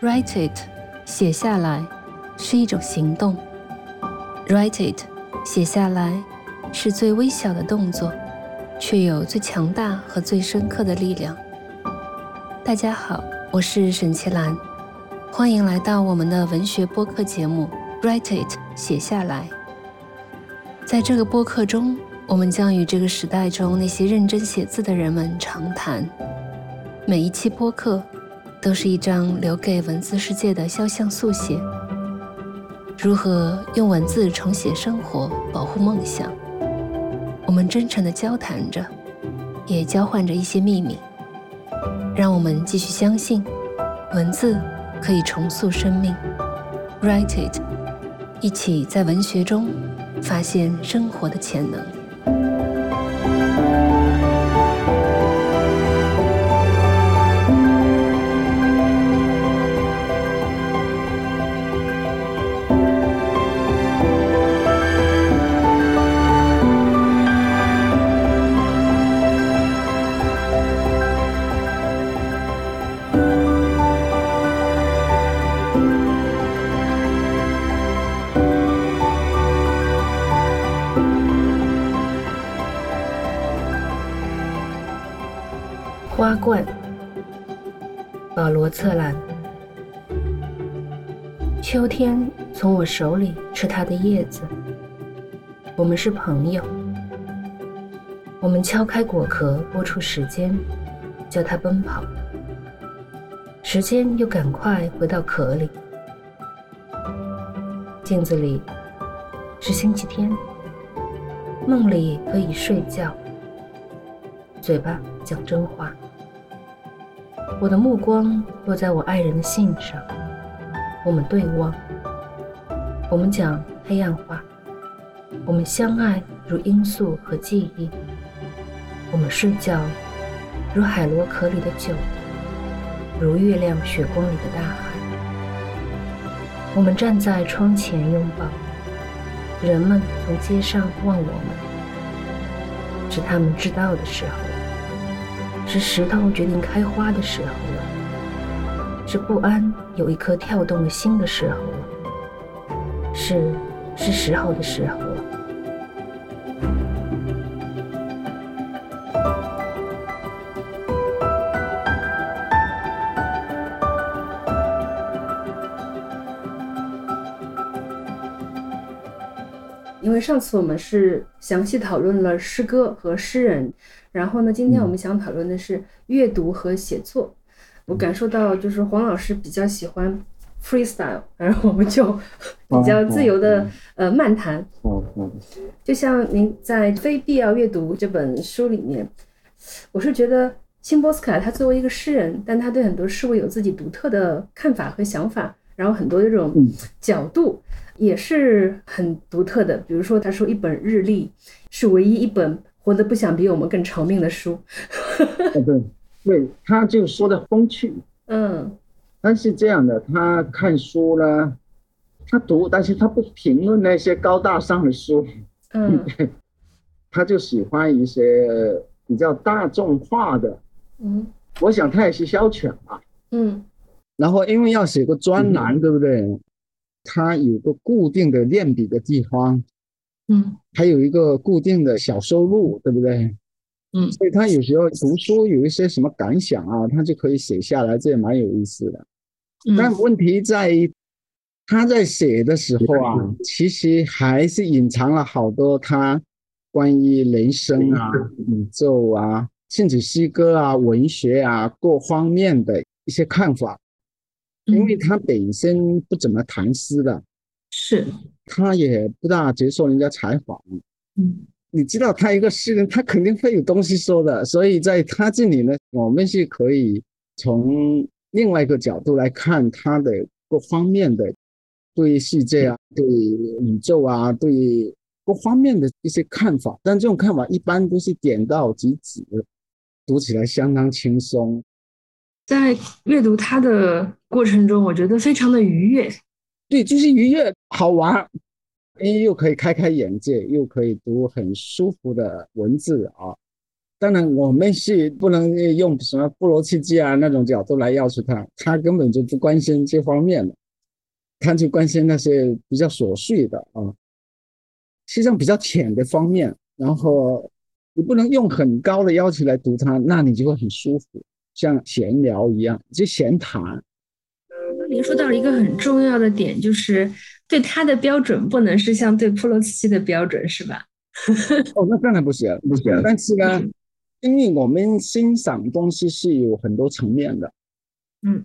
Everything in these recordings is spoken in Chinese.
Write it，写下来是一种行动。Write it，写下来是最微小的动作，却有最强大和最深刻的力量。大家好，我是沈其兰，欢迎来到我们的文学播客节目《Write it》，写下来。在这个播客中，我们将与这个时代中那些认真写字的人们长谈。每一期播客。都是一张留给文字世界的肖像速写。如何用文字重写生活，保护梦想？我们真诚地交谈着，也交换着一些秘密。让我们继续相信，文字可以重塑生命。Write it，一起在文学中发现生活的潜能。手里是它的叶子。我们是朋友。我们敲开果壳，拨出时间，叫它奔跑。时间又赶快回到壳里。镜子里是星期天。梦里可以睡觉。嘴巴讲真话。我的目光落在我爱人的信上，我们对望，我们讲黑暗话，我们相爱如罂粟和记忆，我们睡觉如海螺壳里的酒，如月亮雪光里的大海。我们站在窗前拥抱，人们从街上望我们，是他们知道的时候。是石头决定开花的时候。了，是不安有一颗跳动的心的时候。了，是是时候的时候了。因为上次我们是详细讨论了诗歌和诗人。然后呢，今天我们想讨论的是阅读和写作。我感受到就是黄老师比较喜欢 freestyle，然后我们就比较自由的呃漫谈。就像您在《非必要阅读》这本书里面，我是觉得辛波斯卡他作为一个诗人，但他对很多事物有自己独特的看法和想法，然后很多这种角度也是很独特的。比如说，他说一本日历是唯一一本。活得不想比我们更长命的书，对，对，他就说的风趣，嗯，但是这样的，他看书呢，他读，但是他不评论那些高大上的书，嗯，他就喜欢一些比较大众化的，嗯，我想他也是消遣吧，嗯，然后因为要写个专栏，对不对？他有个固定的练笔的地方。嗯，还有一个固定的小收入，对不对？嗯，所以他有时候读书有一些什么感想啊，他就可以写下来，这也蛮有意思的。但问题在于，他在写的时候啊，其实还是隐藏了好多他关于人生啊、宇宙啊，甚至诗歌啊、文学啊各方面的一些看法。因为他本身不怎么谈诗的，是。他也不大接受人家采访，嗯，你知道他一个诗人，他肯定会有东西说的，所以在他这里呢，我们是可以从另外一个角度来看他的各方面的对世界啊、对宇宙啊、对各方面的一些看法，但这种看法一般都是点到即止，读起来相当轻松。在阅读他的过程中，我觉得非常的愉悦。对，就是愉悦好玩，哎，又可以开开眼界，又可以读很舒服的文字啊。当然，我们是不能用什么布罗契机啊那种角度来要求他，他根本就不关心这方面的，他就关心那些比较琐碎的啊，实际上比较浅的方面。然后你不能用很高的要求来读他，那你就会很舒服，像闲聊一样，就闲谈。您说到了一个很重要的点，就是对他的标准不能是像对普罗茨基的标准，是吧？哦，那当然不行，不行。但是呢，因为我们欣赏东西是有很多层面的。嗯，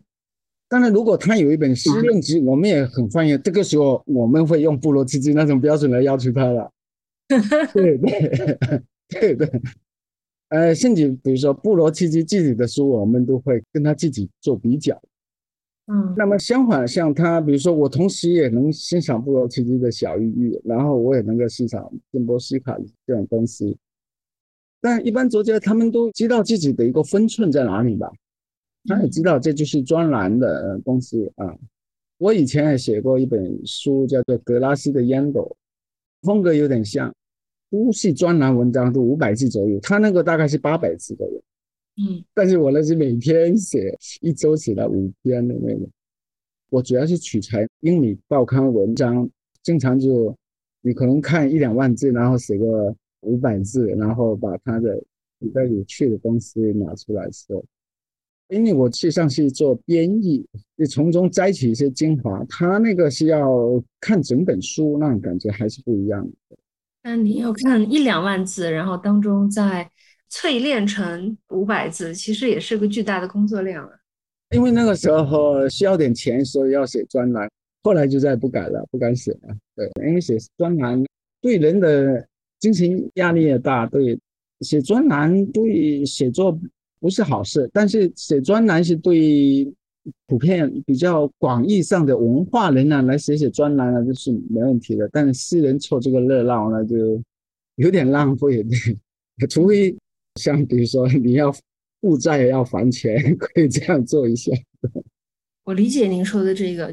当然，如果他有一本诗论集，我们也很欢迎。这个时候，我们会用布罗茨基那种标准来要求他了。对对 对对。呃，甚至比如说布罗茨基自己的书，我们都会跟他自己做比较。嗯，那么相反，像他，比如说我同时也能欣赏布罗奇基的小抑郁，然后我也能够欣赏金波西卡这种东西。但一般作家他们都知道自己的一个分寸在哪里吧？他也知道这就是专栏的东西啊。我以前也写过一本书，叫做《格拉斯的烟斗》，风格有点像，都是专栏文章，都五百字左右。他那个大概是八百字左右。嗯，但是我那是每天写，一周写了五篇的那个。我主要是取材英语报刊文章，经常就你可能看一两万字，然后写个五百字，然后把它的比较有趣的东西拿出来说。因为我去上去做编译，你从中摘取一些精华。他那个是要看整本书，那种感觉还是不一样的。那你要看一两万字，然后当中在。淬炼成五百字，其实也是个巨大的工作量啊。因为那个时候需要点钱，所以要写专栏。后来就再也不改了，不敢写了。对，因为写专栏对人的精神压力也大。对，写专栏对写作不是好事，但是写专栏是对普遍比较广义上的文化人呢来写写专栏呢，就是没问题的。但是私人凑这个热闹呢，就有点浪费。除非。像比如说你要负债要还钱，可以这样做一下。我理解您说的这个，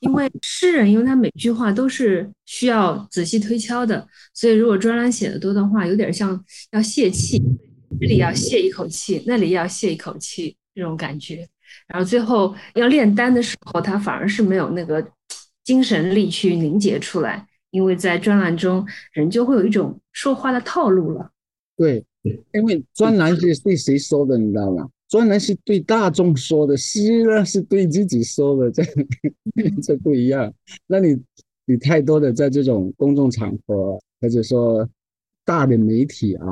因为诗人因为他每句话都是需要仔细推敲的，所以如果专栏写的多的话，有点像要泄气，这里要泄一口气，那里要泄一口气这种感觉。然后最后要炼丹的时候，他反而是没有那个精神力去凝结出来，因为在专栏中人就会有一种说话的套路了。对。因为专栏是对谁说的，你知道吗？专栏是对大众说的，诗呢是对自己说的，这 这不一样。那你你太多的在这种公众场合，或者说大的媒体啊，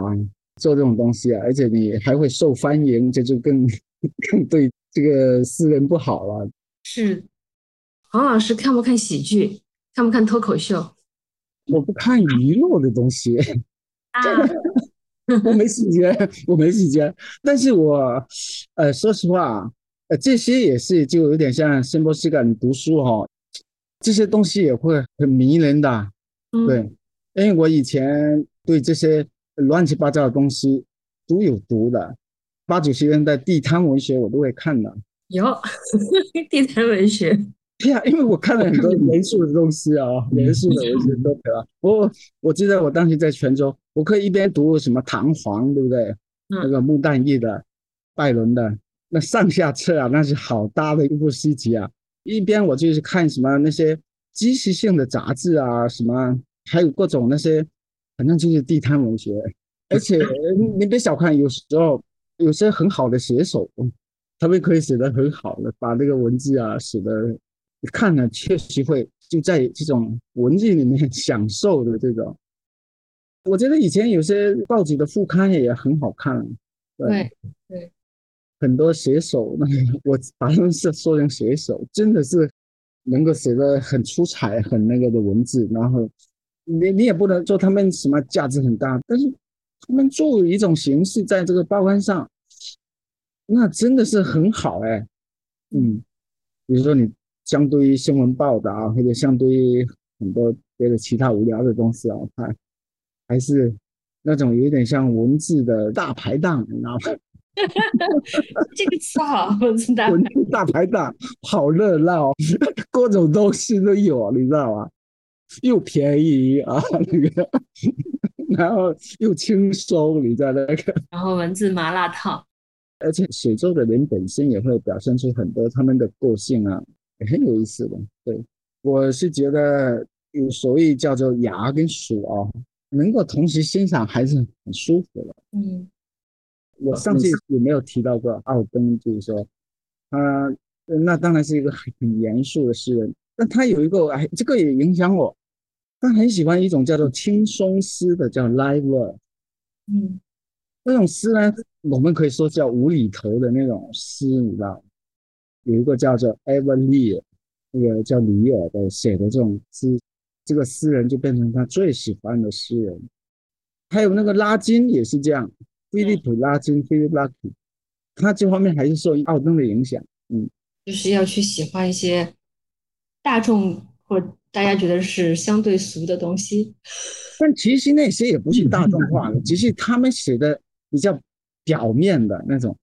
做这种东西啊，而且你还会受欢迎，这就更 更对这个诗人不好了。是，黄老师看不看喜剧？看不看脱口秀？我不看娱乐的东西。啊。我没时间，我没时间。但是我，呃，说实话，呃，这些也是就有点像圣波西感读书哈，这些东西也会很迷人的。对，因为我以前对这些乱七八糟的东西都有读的，八九十年代地摊文学我都会看的。有 地摊文学。对呀，因为我看了很多 严肃的东西啊，严肃的文学都可以。我我记得我当时在泉州，我可以一边读什么《唐璜》，对不对？那个穆旦义的、拜伦的那上下册啊，那是好大的一部诗集啊。一边我就是看什么那些知识性的杂志啊，什么还有各种那些，反正就是地摊文学。而且你别小看，有时候有些很好的写手，他们可以写得很好的，把那个文字啊写的。看了确实会就在这种文字里面享受的这种，我觉得以前有些报纸的副刊也很好看，对。对，很多写手，那我把他们是说成写手，真的是能够写的很出彩、很那个的文字，然后你你也不能说他们什么价值很大，但是他们作为一种形式在这个报刊上，那真的是很好哎，嗯，比如说你。相对于新闻报道，或者相对于很多别的其他无聊的东西啊，看还是那种有点像文字的大排档，你知道吗？这个词好，文字大大排档，好热闹，各种东西都有，你知道吗？又便宜啊，那个然后又轻松，你在那个，然后文字麻辣烫，而且写作的人本身也会表现出很多他们的个性啊，也很有意思的。对，我是觉得有所谓叫做牙跟鼠啊，能够同时欣赏还是很舒服的。嗯，我上次有没有提到过奥登？就是说，他那当然是一个很严肃的诗人，但他有一个哎，这个也影响我。他很喜欢一种叫做轻松诗的，叫 live word。嗯，那种诗呢，我们可以说叫无厘头的那种诗，你知道？有一个叫做 e a n Lee，那个叫里尔的写的这种诗，这个诗人就变成他最喜欢的诗人。还有那个拉金也是这样，菲利普拉金 （Philip Larkin），他这方面还是受奥登的影响。嗯，就是要去喜欢一些大众或。大家觉得是相对俗的东西，但其实那些也不是大众化的，只是他们写的比较表面的那种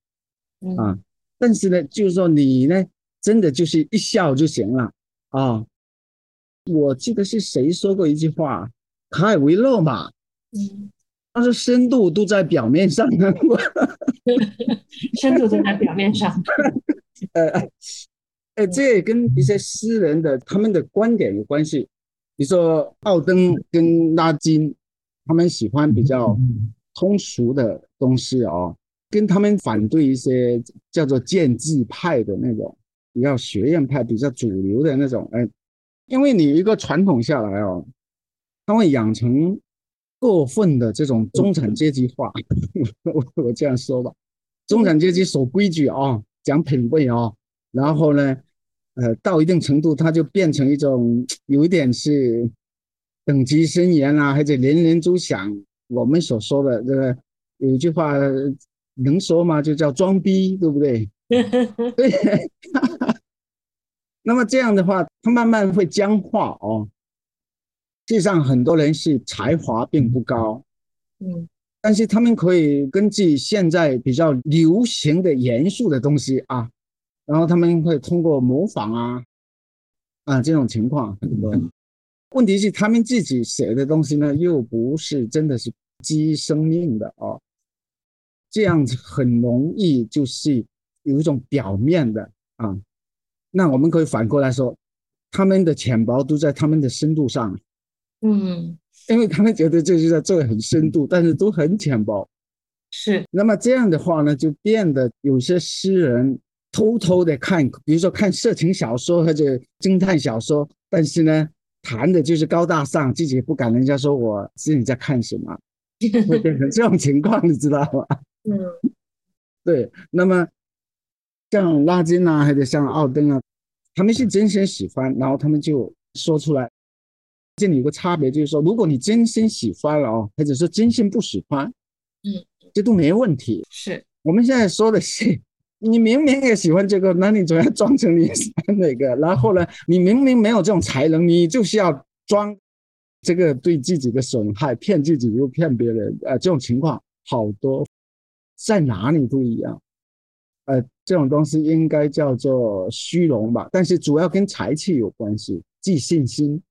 啊。但是呢，就是说你呢，真的就是一笑就行了啊。我记得是谁说过一句话，“卡尔维勒嘛”，嗯，他说 深度都在表面上，深度都在表面上，呃。呃，这也跟一些诗人的他们的观点有关系。比如说奥登跟拉金，他们喜欢比较通俗的东西哦，跟他们反对一些叫做建制派的那种比较学院派、比较主流的那种。哎，因为你一个传统下来哦，他会养成过分的这种中产阶级化。我我这样说吧，中产阶级守规矩啊，讲品味啊。然后呢，呃，到一定程度，它就变成一种有一点是等级森严啊，或者人人都想我们所说的这个有一句话能说吗？就叫装逼，对不对？对。那么这样的话，他慢慢会僵化哦。实际上，很多人是才华并不高，嗯，但是他们可以根据现在比较流行的严肃的东西啊。然后他们会通过模仿啊啊这种情况很多，问题是他们自己写的东西呢，又不是真的是基于生命的哦，这样子很容易就是有一种表面的啊。那我们可以反过来说，他们的浅薄都在他们的深度上，嗯，因为他们觉得这是在做很深度，但是都很浅薄，是。那么这样的话呢，就变得有些诗人。偷偷的看，比如说看色情小说或者侦探小说，但是呢，谈的就是高大上，自己不敢人家说我是你在看什么，会变成这种情况，你知道吗？嗯，对。那么像拉金啊，或者像奥登啊，他们是真心喜欢，然后他们就说出来。这里有个差别，就是说，如果你真心喜欢了哦，或者说真心不喜欢，嗯，这都没问题。是我们现在说的是。你明明也喜欢这个，那你总要装成你喜欢那个。然后呢，你明明没有这种才能，你就是要装这个对自己的损害，骗自己又骗别人。呃，这种情况好多，在哪里都一样。呃，这种东西应该叫做虚荣吧，但是主要跟才气有关系，即信心。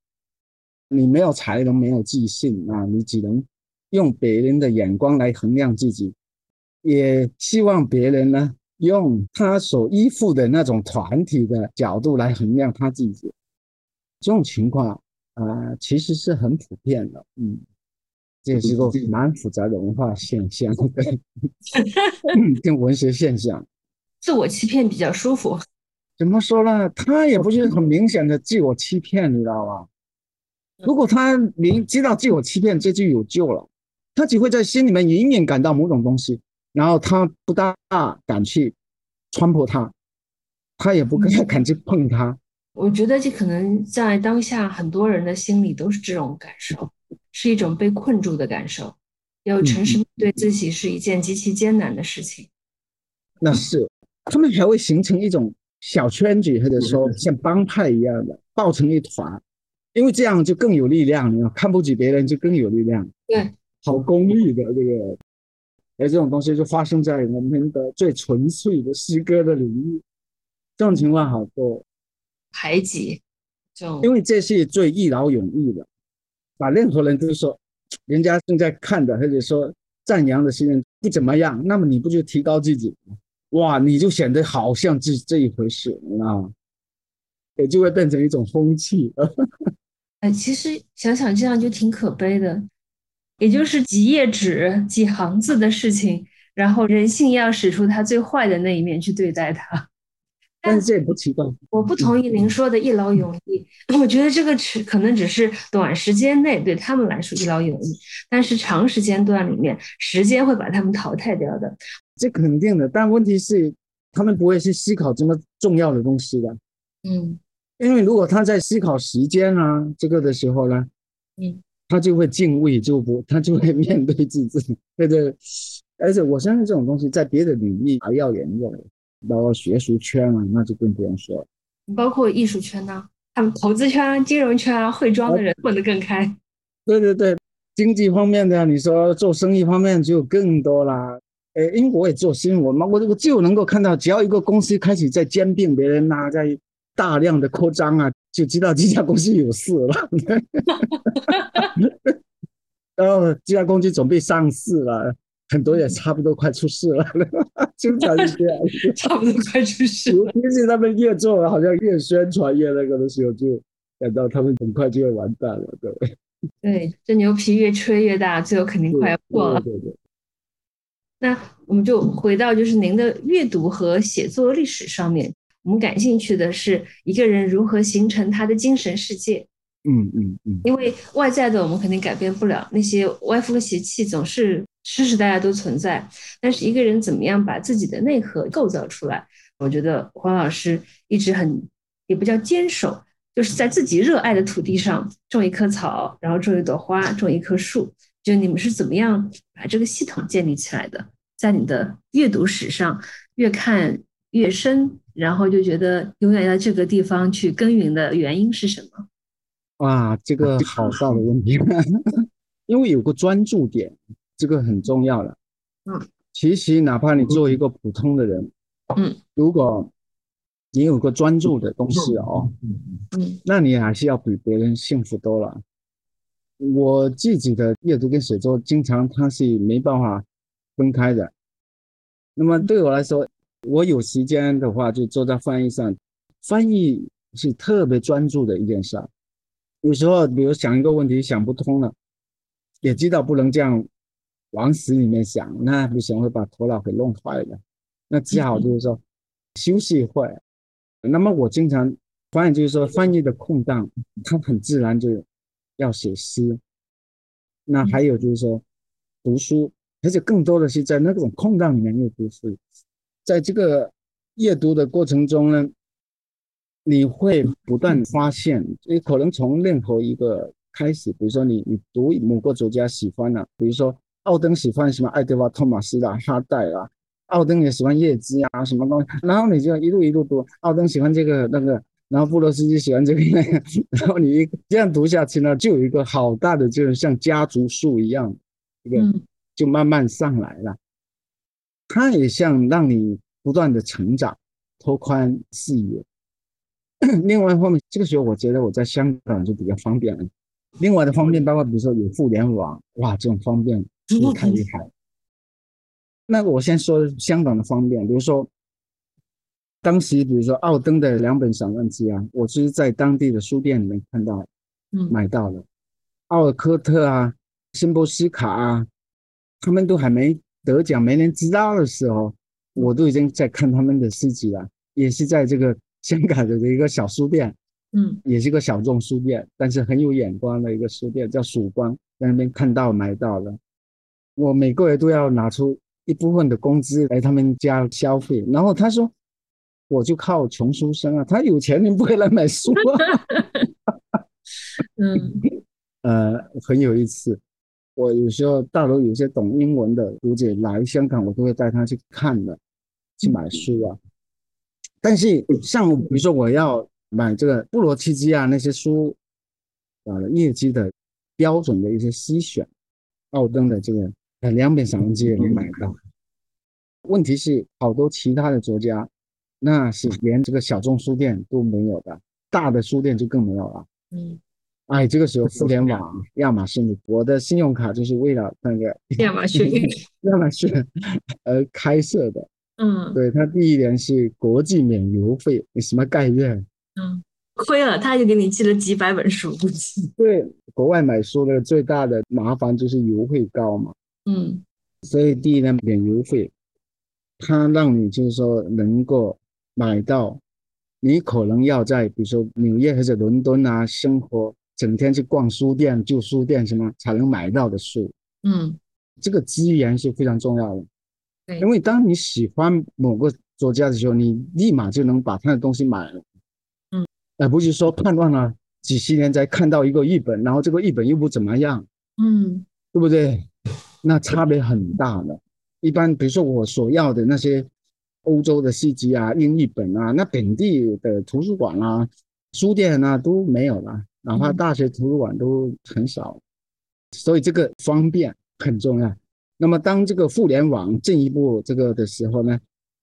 你没有才能，没有自信啊，你只能用别人的眼光来衡量自己，也希望别人呢。用他所依附的那种团体的角度来衡量他自己，这种情况啊，其实是很普遍的。嗯，这是个蛮复杂的文化现象，跟文学现象。自我欺骗比较舒服。怎么说呢？他也不是很明显的自我欺骗，你知道吗？如果他明知道自我欺骗，这就有救了。他只会在心里面隐隐感到某种东西。然后他不大敢去穿破它，他也不敢敢去碰它。我觉得这可能在当下很多人的心里都是这种感受，是一种被困住的感受。要诚实面对自己是一件极其艰难的事情。那是，他们还会形成一种小圈子，或者说像帮派一样的抱成一团，因为这样就更有力量。你看不起别人就更有力量。对，好功利的这个。而这种东西就发生在我们的最纯粹的诗歌的领域，这种情况好多排挤，就因为这是最一劳永逸的，把任何人都说人家正在看的，或者说赞扬的新人不怎么样，那么你不就提高自己？哇，你就显得好像这这一回事啊，也就会变成一种风气。哎，其实想想这样就挺可悲的，也就是几页纸、几行字的事情，然后人性要使出他最坏的那一面去对待他。但是这也不奇怪。我不同意您说的一劳永逸，我觉得这个只可能只是短时间内对他们来说一劳永逸，但是长时间段里面，时间会把他们淘汰掉的。这肯定的，但问题是他们不会去思考这么重要的东西的。嗯。因为如果他在思考时间啊这个的时候呢，嗯，他就会敬畏，就不他就会面对自己，对对。而且我相信这种东西在别的领域还要严重，包括学术圈啊，那就更不用说了。包括艺术圈呢，他们投资圈、金融圈啊，会装的人混得更开。对对对，经济方面的，你说做生意方面就更多啦。哎，因为我也做新闻嘛，我我就能够看到，只要一个公司开始在兼并别人呐，在。大量的扩张啊，就知道这家公司有事了。然后这家公司准备上市了，很多也差不多快出事了，经常是这样，差不多快出事。尤其是他们越做，好像越宣传越那个的时候，就感到他们很快就要完蛋了，对对，这牛皮越吹越大，最后肯定快要破了。对对。那我们就回到就是您的阅读和写作历史上面。我们感兴趣的是一个人如何形成他的精神世界。嗯嗯嗯，因为外在的我们肯定改变不了，那些歪风邪气总是时时大家都存在。但是一个人怎么样把自己的内核构造出来？我觉得黄老师一直很也不叫坚守，就是在自己热爱的土地上种一棵草，然后种一朵花，种一棵树。就你们是怎么样把这个系统建立起来的？在你的阅读史上，越看越深。然后就觉得永远在这个地方去耕耘的原因是什么？哇，这个好大的问题，因为有个专注点，这个很重要了。嗯，其实哪怕你做一个普通的人，嗯，如果你有个专注的东西哦，嗯嗯，那你还是要比别人幸福多了。我自己的阅读跟写作，经常它是没办法分开的。那么对我来说，我有时间的话，就坐在翻译上。翻译是特别专注的一件事。有时候，比如想一个问题想不通了，也知道不能这样往死里面想，那不行，会把头脑给弄坏了。那只好就是说休息一会。那么我经常发现，就是说翻译的空档，他很自然就要写诗。那还有就是说读书，而且更多的是在那种空档里面阅读书。在这个阅读的过程中呢，你会不断发现，你可能从任何一个开始，比如说你你读某个作家喜欢的，比如说奥登喜欢什么爱德华托马斯的哈代啊，奥登也喜欢叶芝啊什么东西，然后你就一路一路读，奥登喜欢这个那个，然后布罗斯基喜欢这个那个，然后你一这样读下去呢，就有一个好大的，就是像家族树一样，这个就慢慢上来了。它也像让你不断的成长，拓宽视野。另外一方面，这个时候我觉得我在香港就比较方便了。另外的方面包括，比如说有互联网，哇，这种方便太厉害。那我先说香港的方面，比如说当时，比如说奥登的两本散文集啊，我是在当地的书店里面看到，嗯，买到了。奥尔科特啊，辛波斯卡啊，他们都还没。得奖没人知道的时候，我都已经在看他们的诗集了，也是在这个 香港的一个小书店，嗯，也是个小众书店，但是很有眼光的一个书店，叫曙光，在那边看到买到了。我每个月都要拿出一部分的工资来他们家消费，然后他说，我就靠穷书生啊，他有钱人不会来买书啊，嗯，呃，很有意思。我有时候大陆有些懂英文的读者来香港，我都会带他去看的，去买书啊。但是像比如说我要买这个布罗茨基啊那些书，啊业绩的标准的一些筛选，奥登的这个呃两本散文集也能买到。问题是好多其他的作家，那是连这个小众书店都没有的，大的书店就更没有了。嗯。哎，这个时候互联网，亚马逊，我的信用卡就是为了那个亚马逊，亚马逊而开设的。嗯，对，它第一年是国际免邮费，你什么概念？嗯，亏了，他就给你寄了几百本书，对，国外买书的最大的麻烦就是邮费高嘛。嗯，所以第一呢免邮费，它让你就是说能够买到你可能要在比如说纽约或者伦敦啊生活，整天去逛书店、旧书店什么才能买到的书。嗯，这个资源是非常重要的。对，因为当你喜欢某个作家的时候，你立马就能把他的东西买了。嗯，而不是说盼望了几十年才看到一个译本，然后这个译本又不怎么样。嗯，对不对？那差别很大的。一般比如说我所要的那些欧洲的戏集啊、英译本啊，那本地的图书馆啊、书店啊都没有了，哪怕大学图书馆都很少。所以这个方便很重要。那么当这个互联网进一步这个的时候呢，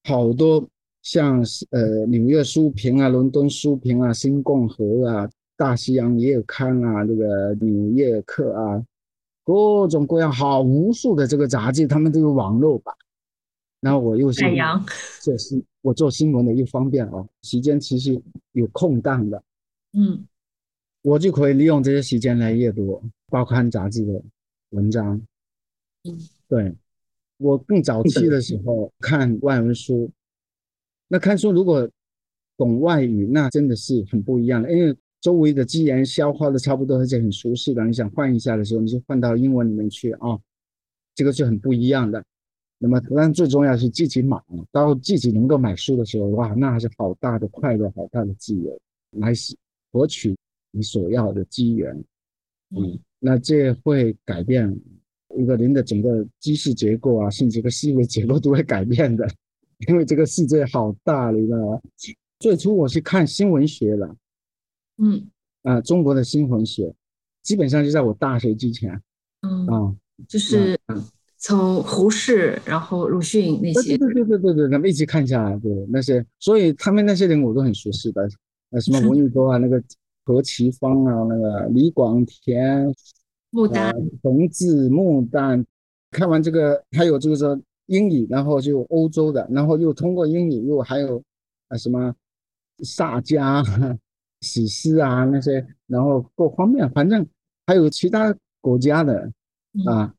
好多像呃纽约书评啊、伦敦书评啊、新共和啊、大西洋月刊啊、这个纽约客啊。各种各样好无数的这个杂志，他们都有网络版。然后我又是做新，我做新闻的又方便哦，时间其实有空档的，嗯，我就可以利用这些时间来阅读报刊杂志的文章。嗯，对，我更早期的时候看外文书，那看书如果懂外语，那真的是很不一样的，因为。周围的资源消化的差不多，而且很熟悉的，你想换一下的时候，你就换到英文里面去啊，这个是很不一样的。那么，当然最重要是自己买，到自己能够买书的时候，哇，那还是好大的快乐，好大的自由，来获取你所要的资源。嗯，那这会改变一个人的整个知识结构啊，甚至个思维结构都会改变的，因为这个世界好大，你知道吗？最初我是看新闻学的。嗯啊，中国的新闻学基本上就在我大学之前，嗯啊，就是从胡适，然后鲁迅那些，对对对对对对，咱们一起看下来，对那些，所以他们那些人我都很熟悉的，呃，什么文艺多啊，那个何其芳啊，那个李广田、穆丹、冯至、穆丹，看完这个，还有就是说英语，然后就欧洲的，然后又通过英语又还有啊什么萨迦。史诗啊，那些，然后各方面，反正还有其他国家的啊，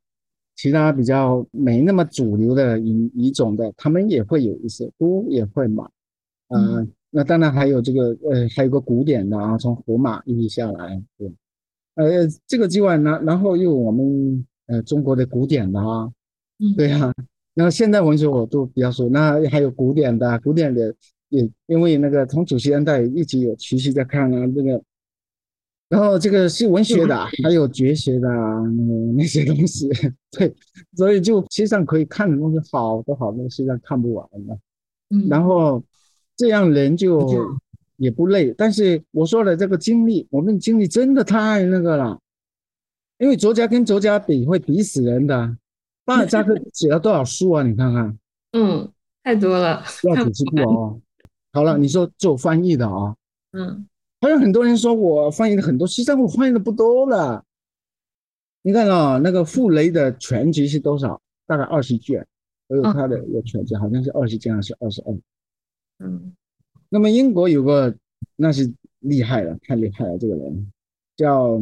其他比较没那么主流的语语种的，他们也会有一些，都也会买。啊，那当然还有这个，呃，还有个古典的啊，从荷马一下来，对，呃，这个之外呢，然后又我们呃中国的古典的啊，对呀，然后现代文学我都比较熟，那还有古典的，古典的。也因为那个从主席年代一直有持续在看啊，这个，然后这个是文学的，还有哲学的那那些东西，对，所以就实际上可以看的东西好多好多，实际上看不完的。嗯，然后这样人就也不累，但是我说的这个经历，我们经历真的太那个了，因为作家跟作家比会比死人的。巴尔扎克写了多少书啊？你看看，嗯，太多了，要几十部哦。好了，你说做翻译的啊，嗯，还有很多人说我翻译的很多，实际上我翻译的不多了。你看啊，那个傅雷的全集是多少？大概二十卷，我有他的一个全集，好像是二十卷还是二十二？嗯，那么英国有个那是厉害了，太厉害了，这个人叫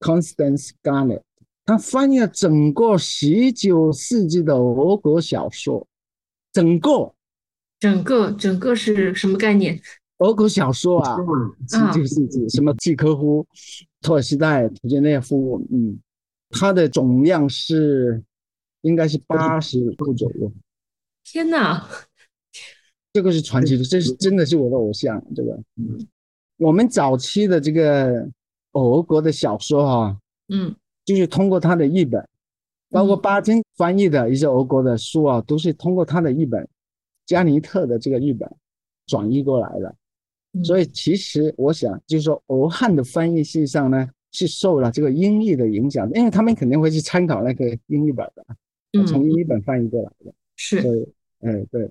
Constance Garnett，他翻译了整个十九世纪的俄国小说，整个。整个整个是什么概念？俄国小说啊，十九世纪什么契科夫、托尔斯泰、屠杰涅夫，嗯，它的总量是应该是八十部左右。天哪，这个是传奇的，这是真的是我的偶像。这个，我们早期的这个俄国的小说哈，嗯，就是通过他的译本，包括巴金翻译的一些俄国的书啊，都是通过他的译本。加尼特的这个日本转译过来的，所以其实我想就是说，俄汉的翻译实际上呢是受了这个英译的影响，因为他们肯定会去参考那个英译本的，从英译本翻译过来的。是，哎对，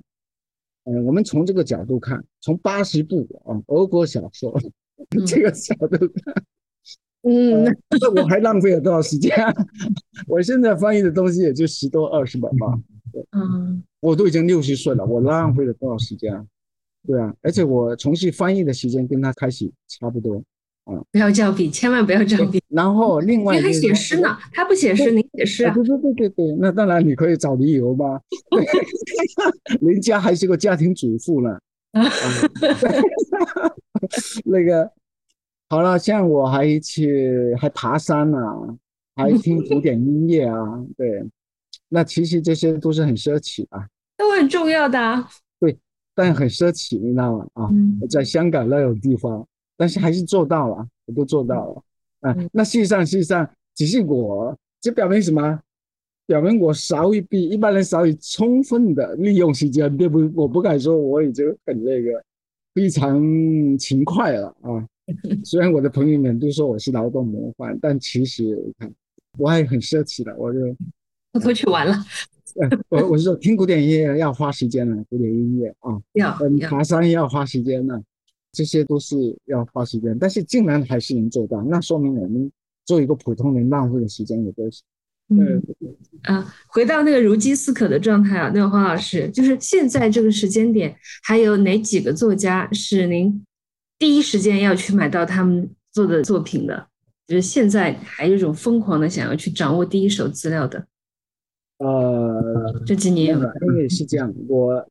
嗯，我们从这个角度看，从八十部啊俄国小说这个角度看，嗯，那我还浪费了多少时间？我现在翻译的东西也就十多二十本吧。嗯，我都已经六十岁了，我浪费了多少时间啊？对啊，而且我从事翻译的时间跟他开始差不多啊。不要照比，千万不要照比。然后另外，你还写诗呢，他不写诗，你写诗啊？对对对对对，那当然你可以找理由吧。人家还是个家庭主妇呢。那个好了，像我还去还爬山呢，还听古典音乐啊。对，那其实这些都是很奢侈啊，都很重要的啊。对，但很奢侈，你知道吗？啊，在香港那种地方。但是还是做到了，我都做到了，啊，那事实上，事实上只是我，这表明什么？表明我少于比一般人少于充分的利用时间，并不？我不敢说我已经很那个非常勤快了啊。虽然我的朋友们都说我是劳动模范，但其实看我还很奢侈的，我就偷偷去玩了。我我是说听古典音乐要花时间的，古典音乐啊，要爬山要花时间的。这些都是要花时间，但是竟然还是能做到，那说明我们做一个普通人浪费的时间也都是。嗯啊，回到那个如饥似渴的状态啊，那个黄老师，就是现在这个时间点，还有哪几个作家是您第一时间要去买到他们做的作品的？就是现在还有一种疯狂的想要去掌握第一手资料的。呃，这几年因为是这样，我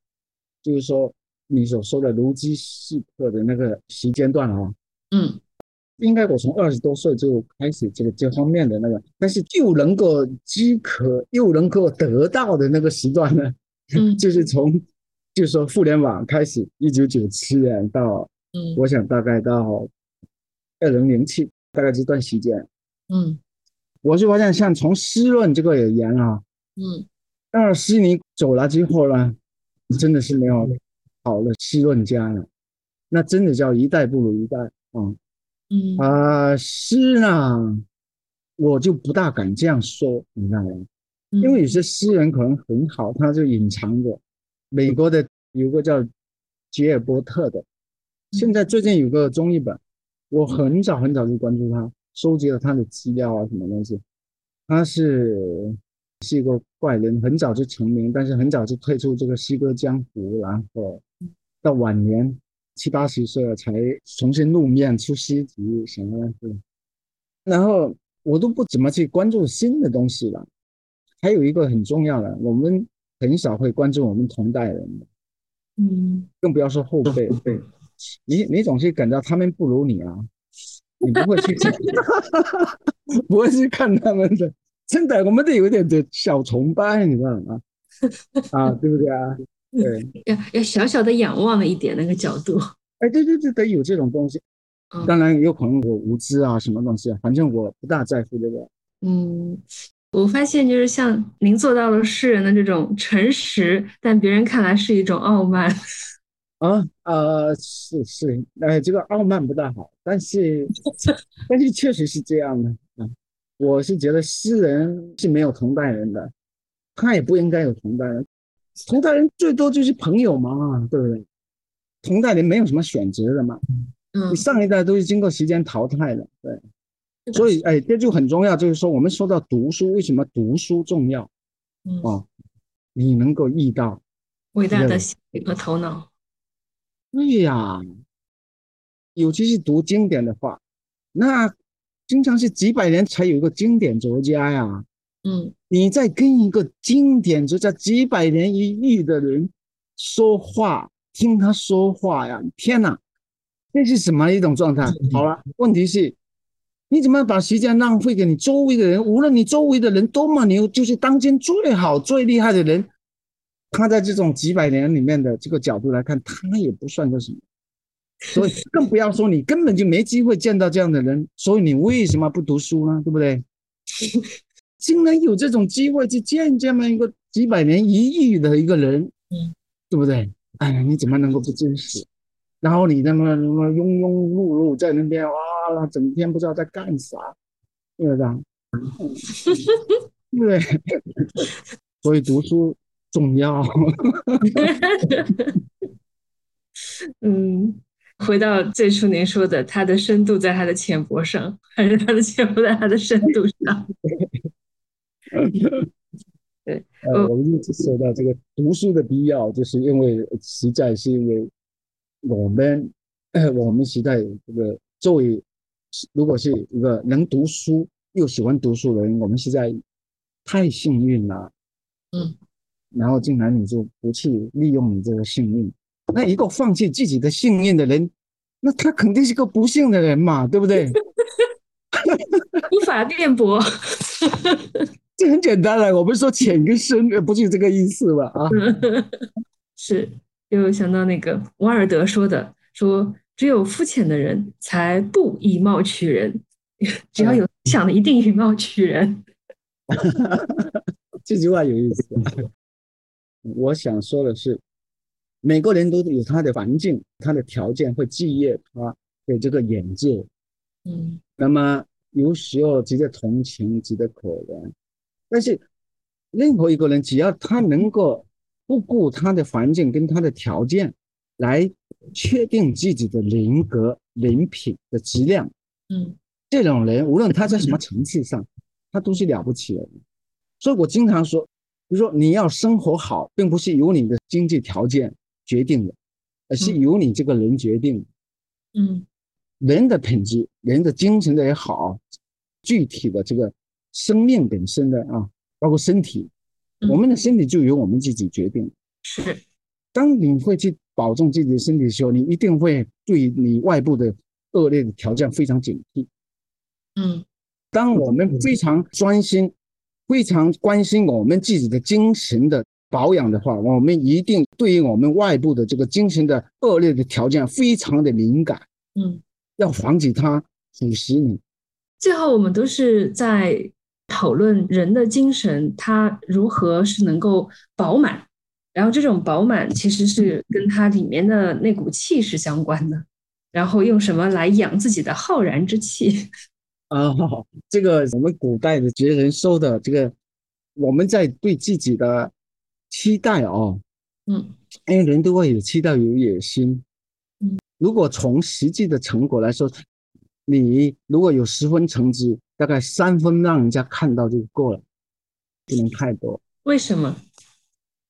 就是说。你所说的如饥似渴的那个时间段啊，嗯，应该我从二十多岁就开始这个这方面的那个，但是又能够饥渴又能够得到的那个时段呢，嗯，就是从就是说互联网开始，一九九七年到，嗯，我想大概到二零零七，大概这段时间，嗯，我就发现像从诗论这个而言啊，嗯，那悉尼走了之后呢，真的是没有。好的，诗论家了，那真的叫一代不如一代啊！嗯啊，诗呢，我就不大敢这样说，你知道吗？因为有些诗人可能很好，他就隐藏着。美国的有个叫吉尔伯特的，现在最近有个综艺本，我很早很早就关注他，收集了他的资料啊，什么东西。他是是一个怪人，很早就成名，但是很早就退出这个诗歌江湖，然后。到晚年七八十岁了才重新露面出诗集什么的，然后我都不怎么去关注新的东西了。还有一个很重要的，我们很少会关注我们同代人的，嗯，更不要说后辈。对，你你总是感到他们不如你啊，你不会去看，不会去看他们的。真的，我们都有点的小崇拜，你知道吗？啊，对不对啊？对，要要小小的仰望了一点那个角度，哎，对对对，得有这种东西。当然有可能我无知啊，什么东西啊，反正我不大在乎这个。嗯，我发现就是像您做到了世人的这种诚实，但别人看来是一种傲慢。啊呃，是是，哎，这个傲慢不大好，但是 但是确实是这样的啊。我是觉得诗人是没有同代人的，他也不应该有同代人。同代人最多就是朋友嘛，对不对？同代人没有什么选择的嘛。嗯，你上一代都是经过时间淘汰的，对。所以，哎，这就很重要，就是说，我们说到读书，为什么读书重要？哦，你能够遇到伟大的心和头脑。对呀，尤其是读经典的话，那经常是几百年才有一个经典作家呀。嗯，你在跟一个经典作家几百年一遇的人说话，听他说话呀，天哪，这是什么一种状态？好了，问题是，你怎么把时间浪费给你周围的人？无论你周围的人多么牛，就是当今最好最厉害的人，他在这种几百年里面的这个角度来看，他也不算个什么。所以更不要说你根本就没机会见到这样的人。所以你为什么不读书呢？对不对？竟然有这种机会去见这么一个几百年一遇的一个人，嗯，对不对？哎，你怎么能够不珍惜？然后你那么那么庸庸碌碌在那边哇，整天不知道在干啥，对不对？对，所以读书重要。嗯，回到最初您说的，它的深度在它的浅薄上，还是它的浅薄在它的深度上？对，呃，我们一直说到这个读书的必要，就是因为实在是因为我们，呃，我们时代这个作为，如果是一个能读书又喜欢读书的人，我们实在太幸运了。嗯，然后竟然你就不去利用你这个幸运。那一个放弃自己的信念的人，那他肯定是个不幸的人嘛，对不对？无法辩驳，这很简单了。我们说浅跟深，不就这个意思吧？啊，是，又想到那个瓦尔德说的，说只有肤浅的人才不以貌取人，只要有想的一定以貌取人。这句话有意思。我想说的是。每个人都有他的环境，他的条件会制约他的这个眼界，嗯，那么有时候值得同情，值得可怜。但是任何一个人，只要他能够不顾他的环境跟他的条件，来确定自己的人格、人品的质量，嗯，这种人无论他在什么层次上，他都是了不起的。所以我经常说，比如说你要生活好，并不是由你的经济条件。决定的，而是由你这个人决定。嗯，人的品质，人的精神的也好，具体的这个生命本身的啊，包括身体，我们的身体就由我们自己决定。是，当你会去保重自己的身体的时候，你一定会对你外部的恶劣的条件非常警惕。嗯，当我们非常专心、非常关心我们自己的精神的。保养的话，我们一定对于我们外部的这个精神的恶劣的条件非常的敏感，嗯，要防止它腐蚀你。最后，我们都是在讨论人的精神，它如何是能够饱满，然后这种饱满其实是跟它里面的那股气是相关的，然后用什么来养自己的浩然之气？啊，这个我们古代的哲人说的这个，我们在对自己的。期待哦，嗯，因为人都会有期待，有野心，嗯，如果从实际的成果来说，你如果有十分成绩，大概三分让人家看到就够了，不能太多。为什么？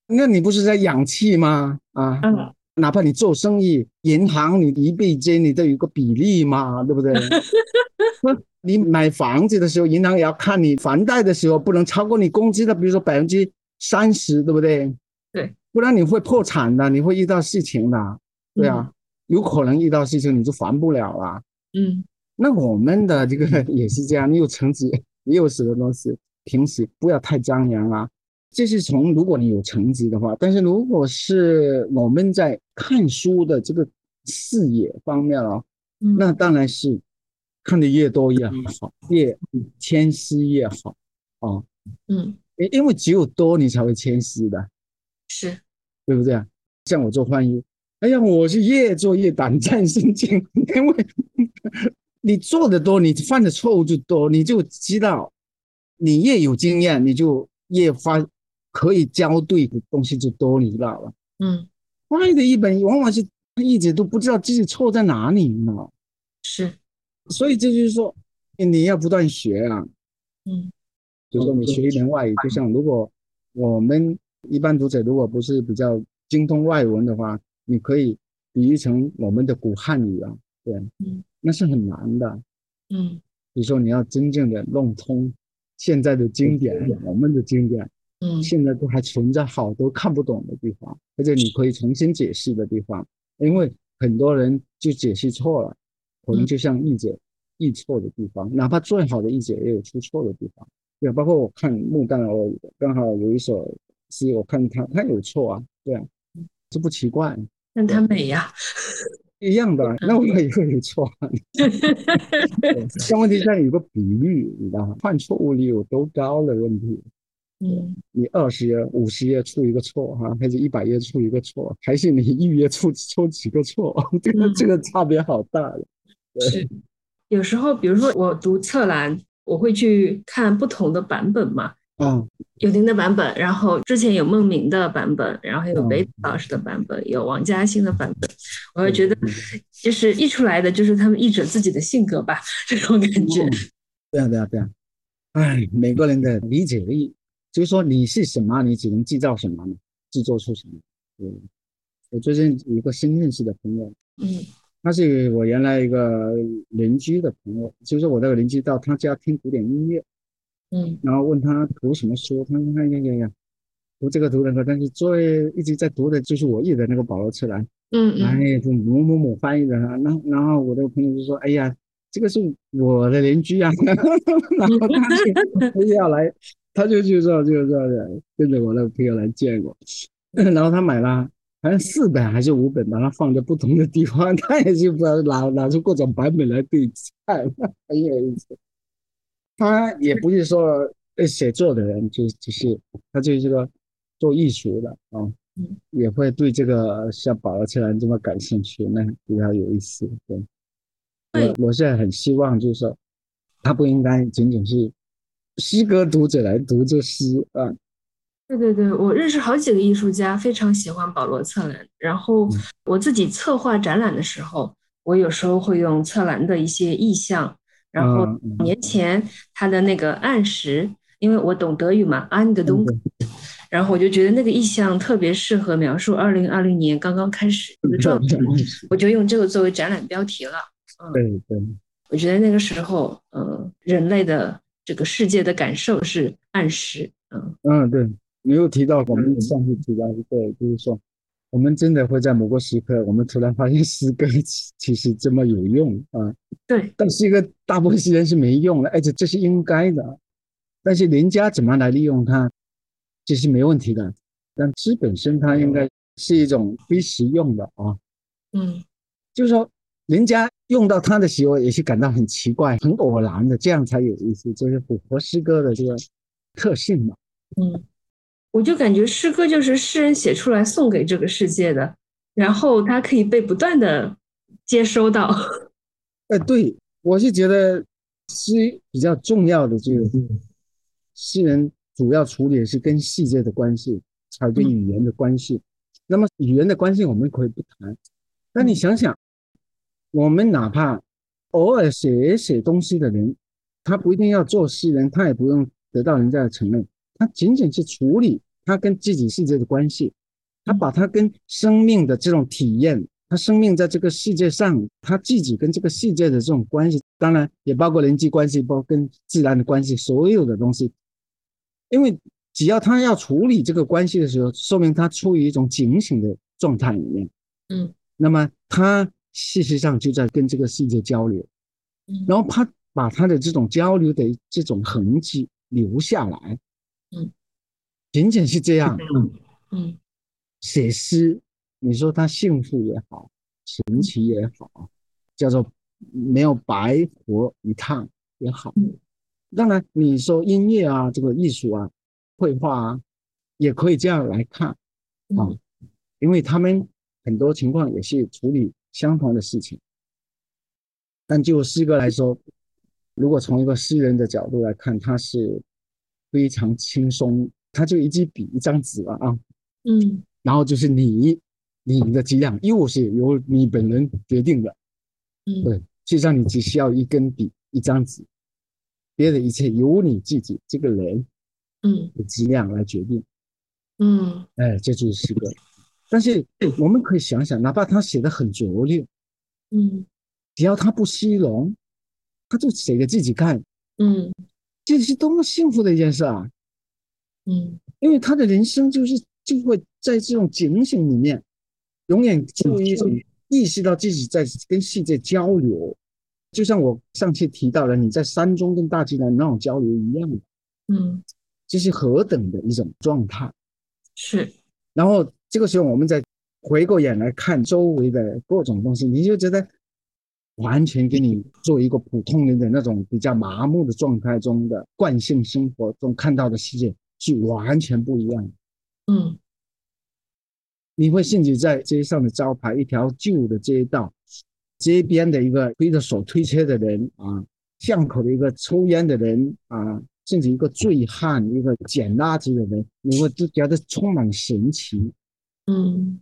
那你不是在养气吗？啊，嗯，哪怕你做生意，银行你一倍间你都有个比例嘛，对不对？你买房子的时候，银行也要看你房贷的时候不能超过你工资的，比如说百分之。三十对不对？对，不然你会破产的，你会遇到事情的，对啊，有可能遇到事情你就还不了了。嗯，那我们的这个 也是这样，你有成绩，你有什么东西，平时不要太张扬啊。这是从如果你有成绩的话，但是如果是我们在看书的这个视野方面哦，那当然是看的越多越好，越谦虚越好啊。嗯。因因为只有多，你才会谦虚的，是，对不对啊？像我做翻译，哎呀，我是越做越胆战心惊，因为你做的多，你犯的错误就多，你就知道，你越有经验，你就越发可以教对的东西就多，你知道吧？嗯，翻译的一本往往是一直都不知道自己错在哪里呢。是，所以这就是说，你要不断学啊。嗯。就说你学一门外语，就像如果我们一般读者如果不是比较精通外文的话，你可以比喻成我们的古汉语啊，对，嗯，那是很难的，嗯，比如说你要真正的弄通现在的经典，我们的经典，嗯，现在都还存在好多看不懂的地方，而且你可以重新解释的地方，因为很多人就解释错了，可能就像译者译错的地方，哪怕最好的译者也有出错的地方。对，包括我看木旦，我刚好有一首诗，我看他他有错啊，对啊，这不奇怪。但他美呀，一样的，那我也会有错。但问题在有个比率，你知道吗？犯错误率有多高的问题。嗯，你二十页、五十页出一个错哈，还是一百页出一个错，还是你一页出出几个错？这个这个差别好大的。是，有时候比如说我读策栏。我会去看不同的版本嘛，嗯，有您的版本，然后之前有孟明的版本，然后还有北老师的版本，有王嘉欣的版本。我会觉得就是译出来的就是他们译者自己的性格吧，这种感觉。对啊，对啊，对啊。哎，每个人的理解力，就是说你是什么，你只能制造什么，制作出什么。嗯，我最近有一个新认识的朋友，嗯，他是我原来一个邻居的朋友，就是我那个邻居到他家听古典音乐，嗯，然后问他读什么书，他说：“哎呀呀呀，读这个读那个，但是最一直在读的就是我译的那个保罗·策兰，嗯嗯，哎，就某某某翻译的，然然后我的朋友就说：哎呀。”这个是我的邻居啊，然后 他就要来，他就去说就是说跟着我那个朋友来见我，然后他买了好像四本还是五本，把它放在不同的地方，他也就不拿拿出各种版本来对看，很有意思。他也不是说写作的人，就只是他就是个做艺术的啊，也会对这个像保罗·切兰这么感兴趣，那比较有意思，对。我我现在很希望，就是说，他不应该仅仅是诗歌读者来读这诗啊。对对对，我认识好几个艺术家，非常喜欢保罗·策兰。然后我自己策划展览的时候，我有时候会用策兰的一些意象。然后年前他的那个暗时，因为我懂德语嘛，安德东，然后我就觉得那个意象特别适合描述二零二零年刚刚开始的状态，我就用这个作为展览标题了。对对，我觉得那个时候，嗯，人类的这个世界的感受是暗示，嗯嗯，对你又提到我们上次提到一个，就是说，我们真的会在某个时刻，我们突然发现诗歌其实这么有用啊，对，但是一个大部分时间是没用的，而且这是应该的，但是人家怎么来利用它，这是没问题的，但诗本身它应该是一种非实用的啊，嗯，就是说。人家用到它的时候，也是感到很奇怪、很偶然的，这样才有意思，就是符合诗歌的这个特性嘛。嗯，我就感觉诗歌就是诗人写出来送给这个世界的，然后它可以被不断的接收到。哎，对，我是觉得诗比较重要的就是，诗人主要处理的是跟世界的关系，才跟语言的关系。那么语言的关系我们可以不谈，那你想想。我们哪怕偶尔写写东西的人，他不一定要做诗人，他也不用得到人家的承认，他仅仅是处理他跟自己世界的关系，他把他跟生命的这种体验，他生命在这个世界上，他自己跟这个世界的这种关系，当然也包括人际关系，包括跟自然的关系，所有的东西，因为只要他要处理这个关系的时候，说明他处于一种警醒的状态里面，嗯，那么他。事实上就在跟这个世界交流，然后他把他的这种交流的这种痕迹留下来，嗯，仅仅是这样，嗯，写诗，你说他幸福也好，神奇也好，叫做没有白活一趟也好，当然你说音乐啊，这个艺术啊，绘画啊，也可以这样来看啊，因为他们很多情况也是处理。相同的事情，但就诗歌来说，如果从一个诗人的角度来看，他是非常轻松，他就一支笔一张纸了啊，嗯，然后就是你你的质量又是由你本人决定的，嗯，对，实际上你只需要一根笔一张纸，别的一切由你自己这个人，嗯，的质量来决定，嗯，哎，这就是诗歌。但是我们可以想想，哪怕他写的很拙劣，嗯，只要他不虚荣，他就写给自己看，嗯，这是多么幸福的一件事啊，嗯，因为他的人生就是就会在这种警醒里面，永远处于一种意识到自己在跟世界交流，就像我上次提到了你在山中跟大自然那种交流一样，嗯，这是何等的一种状态，是，然后。这个时候，我们再回过眼来看周围的各种东西，你就觉得完全跟你做一个普通人的那种比较麻木的状态中的惯性生活中看到的世界是完全不一样的。嗯，你会甚至在街上的招牌，一条旧的街道，街边的一个推着手推车的人啊，巷口的一个抽烟的人啊。甚至一个醉汉，一个捡垃圾的人，你会都觉得充满神奇。嗯，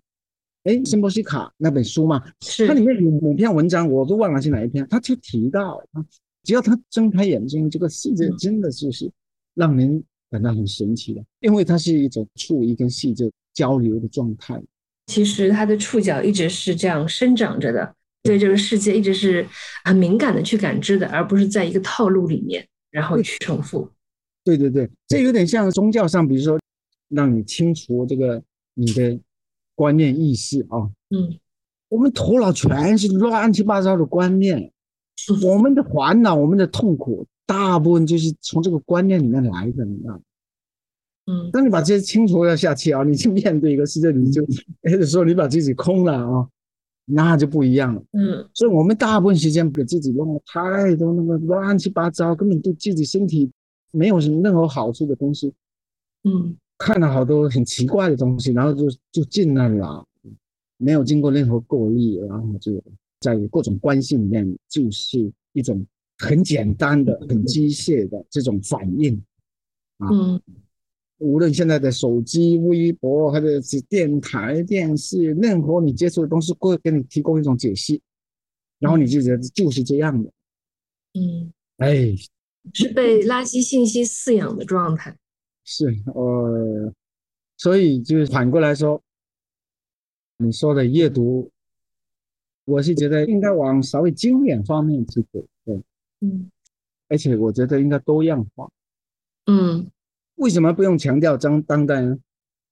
哎，辛波西卡那本书嘛，是它里面有某篇文章，我都忘了是哪一篇，他就提到啊，只要他睁开眼睛，这个世界真的就是让人感到很神奇的，因为它是一种触一跟细节交流的状态。其实他的触角一直是这样生长着的，对这个世界一直是很敏感的去感知的，而不是在一个套路里面然后去重复。对对对，这有点像宗教上，比如说让你清除这个你的观念意识啊。嗯，我们头脑全是乱七八糟的观念，我们的烦恼、我们的痛苦，大部分就是从这个观念里面来的，你知道。嗯，当你把这些清除掉下去啊，你去面对一个世界，你就有的时候你把自己空了啊，那就不一样了。嗯，所以我们大部分时间给自己弄了太多那个乱七八糟，根本对自己身体没有什么任何好处的东西。嗯，看了好多很奇怪的东西，然后就就进那了，没有经过任何过滤，然后就在各种关系里面，就是一种很简单的、很机械的这种反应。嗯。无论现在的手机、微博，或者是电台、电视，任何你接触的东西，会给你提供一种解析，然后你就觉得就是这样的。嗯，哎，是被垃圾信息饲养的状态。是，呃，所以就是反过来说，你说的阅读，我是觉得应该往稍微经典方面去走，对，嗯，而且我觉得应该多样化。嗯。为什么不用强调当当代呢？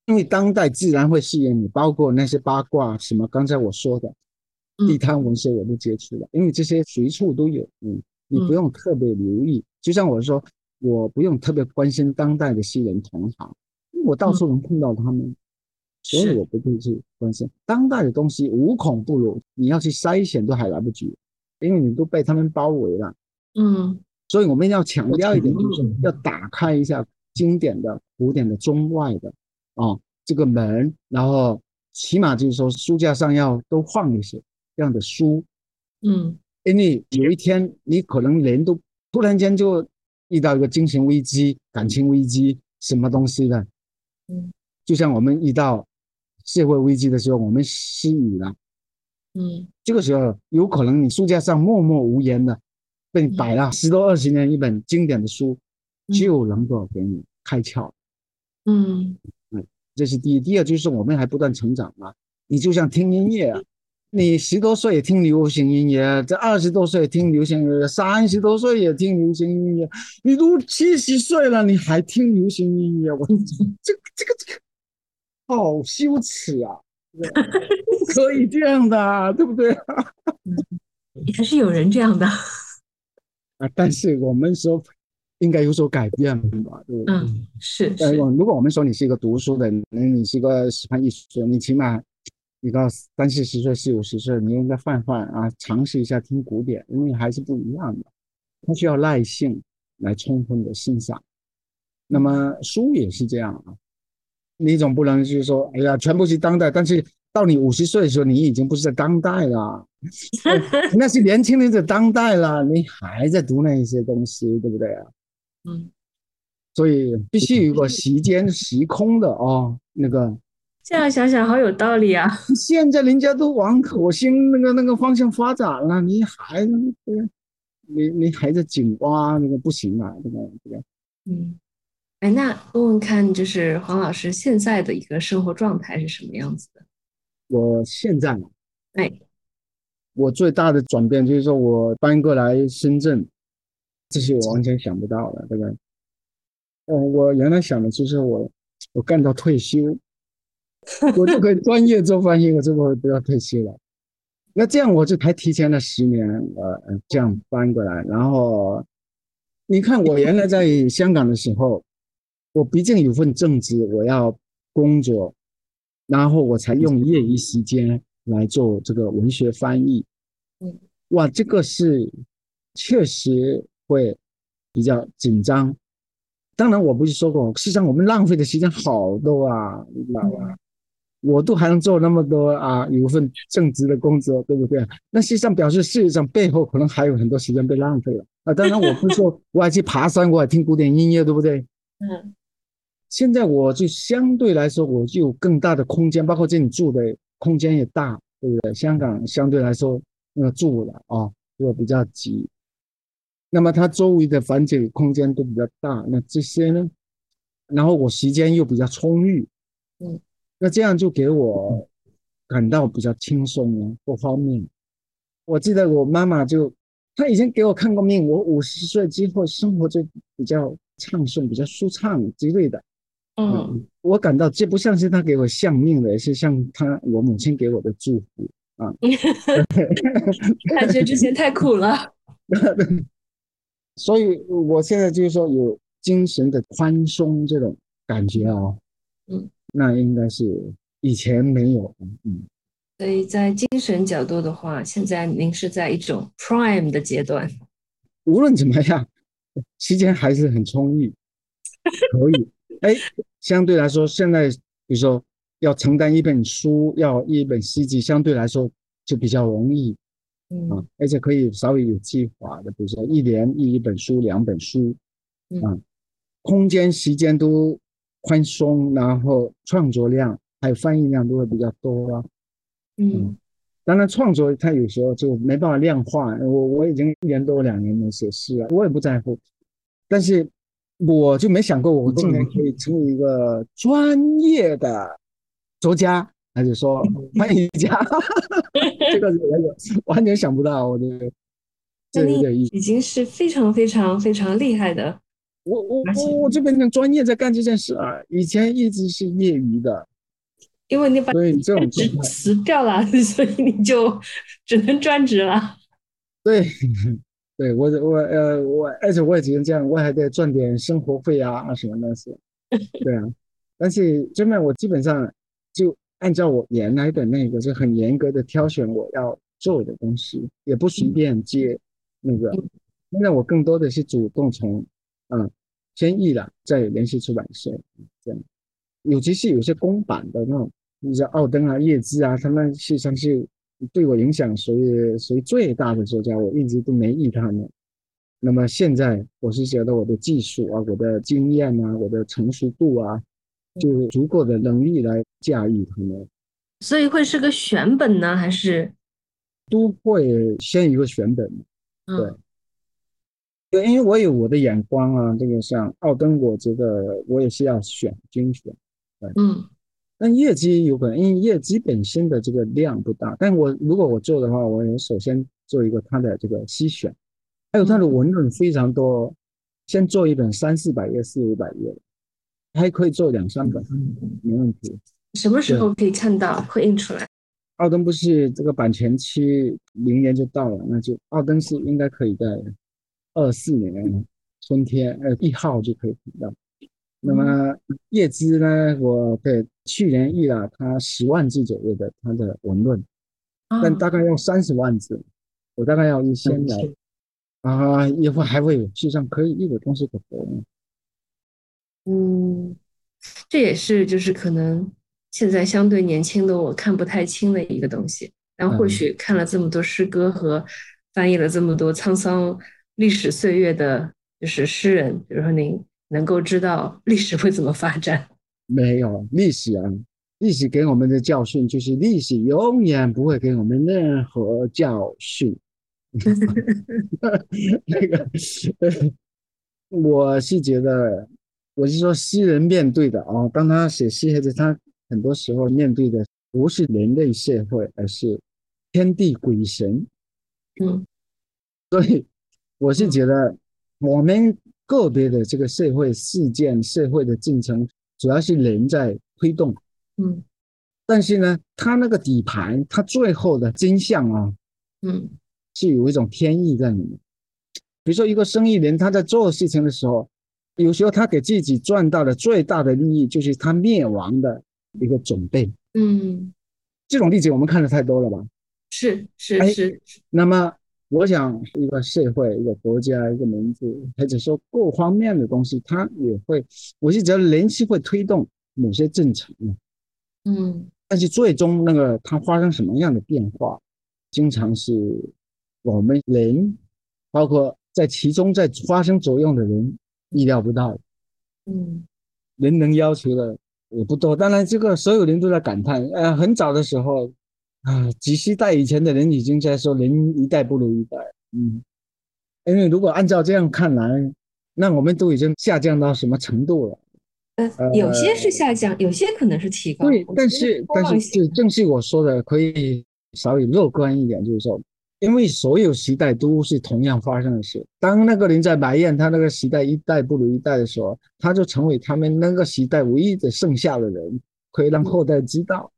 因为当代自然会吸引你，包括那些八卦什么，刚才我说的地摊文学我都接触了，因为这些随处都有，嗯，你不用特别留意。就像我说，我不用特别关心当代的诗人同行，我到处能碰到他们，所以我不会去关心。当代的东西，无孔不入，你要去筛选都还来不及，因为你都被他们包围了。嗯，所以我们要强调一点，就是要打开一下。经典的、古典的、中外的啊，这个门，然后起码就是说书架上要都放一些这样的书，嗯，因为有一天你可能人都突然间就遇到一个精神危机、感情危机，什么东西的，嗯，就像我们遇到社会危机的时候，我们失语了，嗯，这个时候有可能你书架上默默无言的被摆了十多二十年一本经典的书。就能够给你开窍，嗯嗯，这是第一。第二就是我们还不断成长嘛。你就像听音乐啊，你十多岁也听流行音乐，这二十多岁听流行音乐，三十多岁也听流行音乐，你都七十岁了，你还听流行音乐，我这个这个这个好羞耻啊！不 可以这样的，对不对？还是有人这样的啊，但是我们说。应该有所改变吧？对嗯，是。呃，如果我们说你是一个读书的人，你是一个喜欢艺术，你起码你到三四十岁、四五十岁，你应该换换啊，尝试一下听古典，因为还是不一样的。它需要耐性来充分的欣赏。那么书也是这样啊，你总不能就是说，哎呀，全部是当代，但是到你五十岁的时候，你已经不是在当代了，那是年轻人的当代了，你还在读那一些东西，对不对啊？嗯，所以必须有个时间时空的哦，那个这样想想好有道理啊！现在人家都往火星那个那个方向发展了，你还你你还在井蛙那个不行啊，这个这个。嗯，哎，那问问看，就是黄老师现在的一个生活状态是什么样子的？我现在，哎，我最大的转变就是说我搬过来深圳。这些我完全想不到的，对不对？嗯，我原来想的就是我，我干到退休，我就可以专业做翻译，我就不不要退休了。那这样我就还提前了十年，呃，这样搬过来。然后你看，我原来在香港的时候，我毕竟有份正职，我要工作，然后我才用业余时间来做这个文学翻译。嗯，哇，这个是确实。会比较紧张，当然我不是说过，事实上我们浪费的时间好多啊，你知道吧？我都还能做那么多啊，有一份正职的工作，对不对？那实际上表示，事实上背后可能还有很多时间被浪费了啊。当然我不是说 我还去爬山，我还听古典音乐，对不对？嗯。现在我就相对来说，我就有更大的空间，包括这里住的空间也大，对不对？香港相对来说那个住了啊，就比较挤。那么它周围的房子空间都比较大，那这些呢？然后我时间又比较充裕，嗯，那这样就给我感到比较轻松啊，各方面。我记得我妈妈就，她以前给我看过命，我五十岁之后生活就比较畅顺，比较舒畅之类的。嗯，我感到这不像是她给我相命的，是像她我母亲给我的祝福啊。感觉之前太苦了。所以我现在就是说有精神的宽松这种感觉啊，嗯，那应该是以前没有，嗯。所以在精神角度的话，现在您是在一种 prime 的阶段。无论怎么样，时间还是很充裕，可以。哎，相对来说，现在比如说要承担一本书，要一本诗集，相对来说就比较容易。啊，而且可以稍微有计划的，比如说一年译一本书、两本书，啊，空间、时间都宽松，然后创作量还有翻译量都会比较多啊。嗯，当然创作它有时候就没办法量化。我我已经一年多两年没写诗了，我也不在乎。但是我就没想过我今年可以成为一个专业的作家。还是说翻译家，这个完全想不到，我觉得这有点意思。已经是非常非常非常厉害的。我我我我这边专业在干这件事啊，以前一直是业余的。因为你把这种职辞掉了，所以你就只能专职了。对，对我我呃我，而且我也只能这样，我还得赚点生活费啊什么东西。对啊，但是这边我基本上就。按照我原来的那个，就很严格的挑选我要做的东西，也不随便接那个。现在我更多的是主动从，嗯，先译了，再联系出版社这样。尤其是有些公版的那种，你像奥登啊、叶芝啊，他们实际上是对我影响属于属于最大的作家，我一直都没译他们。那么现在我是觉得我的技术啊、我的经验啊、我的成熟度啊。就足够的能力来驾驭他们，所以会是个选本呢，还是都会先一个选本？对，对，因为我有我的眼光啊。这个像奥登，我觉得我也是要选精选。对，嗯，但业绩有可能，因为业绩本身的这个量不大。但我如果我做的话，我也首先做一个它的这个筛选，还有它的文本非常多，先做一本三四百页、四五百页的。还可以做两三本，没问题。什么时候可以看到会印出来？奥登不是这个版权期明年就到了，那就奥登是应该可以在二四年春天呃一号就可以看到。那么叶芝呢？我对去年译了他十万字左右的他的文论，但大概要三十万字，我大概要一千来啊，以后还会有，实际上可以译的东西可多。嗯，这也是就是可能现在相对年轻的我看不太清的一个东西，但或许看了这么多诗歌和翻译了这么多沧桑历史岁月的，就是诗人，比如说您能够知道历史会怎么发展？没有历史啊，历史给我们的教训就是历史永远不会给我们任何教训。那个，我是觉得。我是说，诗人面对的啊，当他写诗时，他很多时候面对的不是人类社会，而是天地鬼神。嗯，所以我是觉得，我们个别的这个社会事件、社会的进程，主要是人在推动。嗯，但是呢，他那个底盘，他最后的真相啊，嗯，是有一种天意在里面。比如说，一个生意人他在做事情的时候。有时候他给自己赚到的最大的利益，就是他灭亡的一个准备。嗯，这种例子我们看的太多了吧？是是是。那么，我想一个社会、一个国家、一个民族，或者说各方面的东西，它也会，我是觉得人是会推动某些政策的。嗯，但是最终那个它发生什么样的变化，经常是我们人，包括在其中在发生作用的人。意料不到，嗯，人能要求的也不多。当然，这个所有人都在感叹，呃，很早的时候啊，几十代以前的人已经在说人一代不如一代，嗯，因为如果按照这样看来，那我们都已经下降到什么程度了？呃，有些是下降，有些可能是提高。对，但是但是就正是我说的，可以稍微乐观一点，就是说。因为所有时代都是同样发生的事。当那个人在埋怨他那个时代一代不如一代的时候，他就成为他们那个时代唯一的剩下的人，可以让后代知道，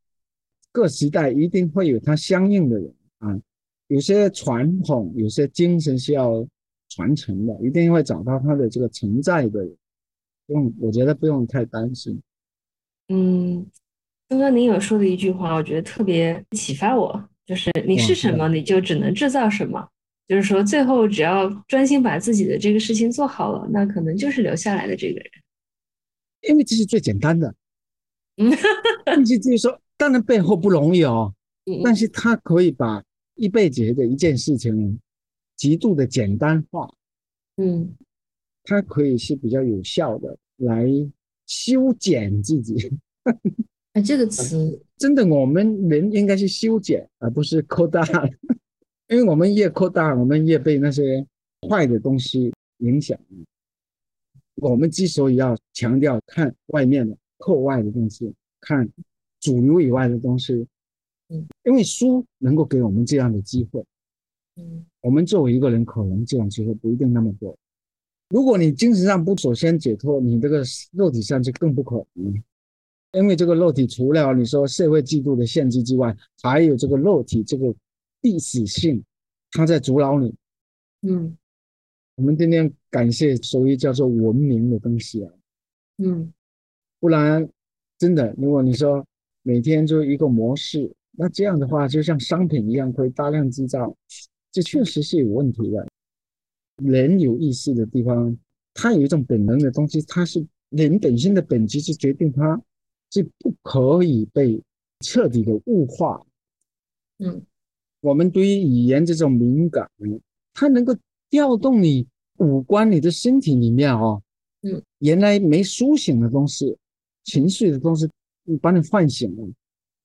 各时代一定会有他相应的人啊。有些传统、有些精神是要传承的，一定会找到他的这个存在的人。用，我觉得不用太担心。嗯，刚刚您有说的一句话，我觉得特别启发我。就是你是什么，你就只能制造什么。就是说，最后只要专心把自己的这个事情做好了，那可能就是留下来的这个人。因为这是最简单的。嗯，但是就是说，当然背后不容易哦。嗯。但是他可以把一辈子的一件事情极度的简单化。嗯。它可以是比较有效的来修剪自己。哎，这个词。真的，我们人应该是修剪，而不是扩大。因为我们越扩大，我们越被那些坏的东西影响。我们之所以要强调看外面的、课外的东西，看主流以外的东西，嗯，因为书能够给我们这样的机会。嗯，我们作为一个人，可能这样机会不一定那么多。如果你精神上不首先解脱，你这个肉体上就更不可能。因为这个肉体除了你说社会制度的限制之外，还有这个肉体这个历史性，它在阻挠你。嗯，我们今天感谢所谓叫做文明的东西啊。嗯，不然真的，如果你说每天就一个模式，那这样的话就像商品一样可以大量制造，这确实是有问题的。人有意识的地方，他有一种本能的东西，他是人本身的本质是决定他。是不可以被彻底的物化。嗯，我们对于语言这种敏感，它能够调动你五官、你的身体里面哦，嗯，原来没苏醒的东西、情绪的东西，把你唤醒了。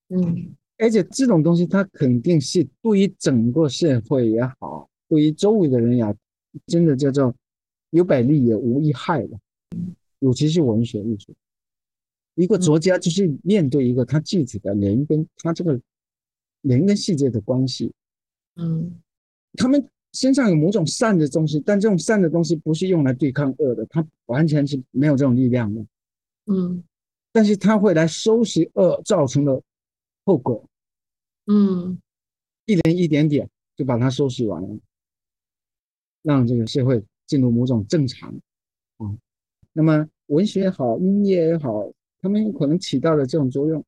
嗯，而且这种东西，它肯定是对于整个社会也好，对于周围的人也，真的叫做有百利也无一害的。尤其是文学艺术。一个作家就是面对一个他自己的人跟他这个人跟世界的关系，嗯，他们身上有某种善的东西，但这种善的东西不是用来对抗恶的，他完全是没有这种力量的，嗯，但是他会来收拾恶造成的后果，嗯，一点一点点就把它收拾完了，让这个社会进入某种正常，啊，那么文学也好，音乐也好。他们可能起到的这种作用，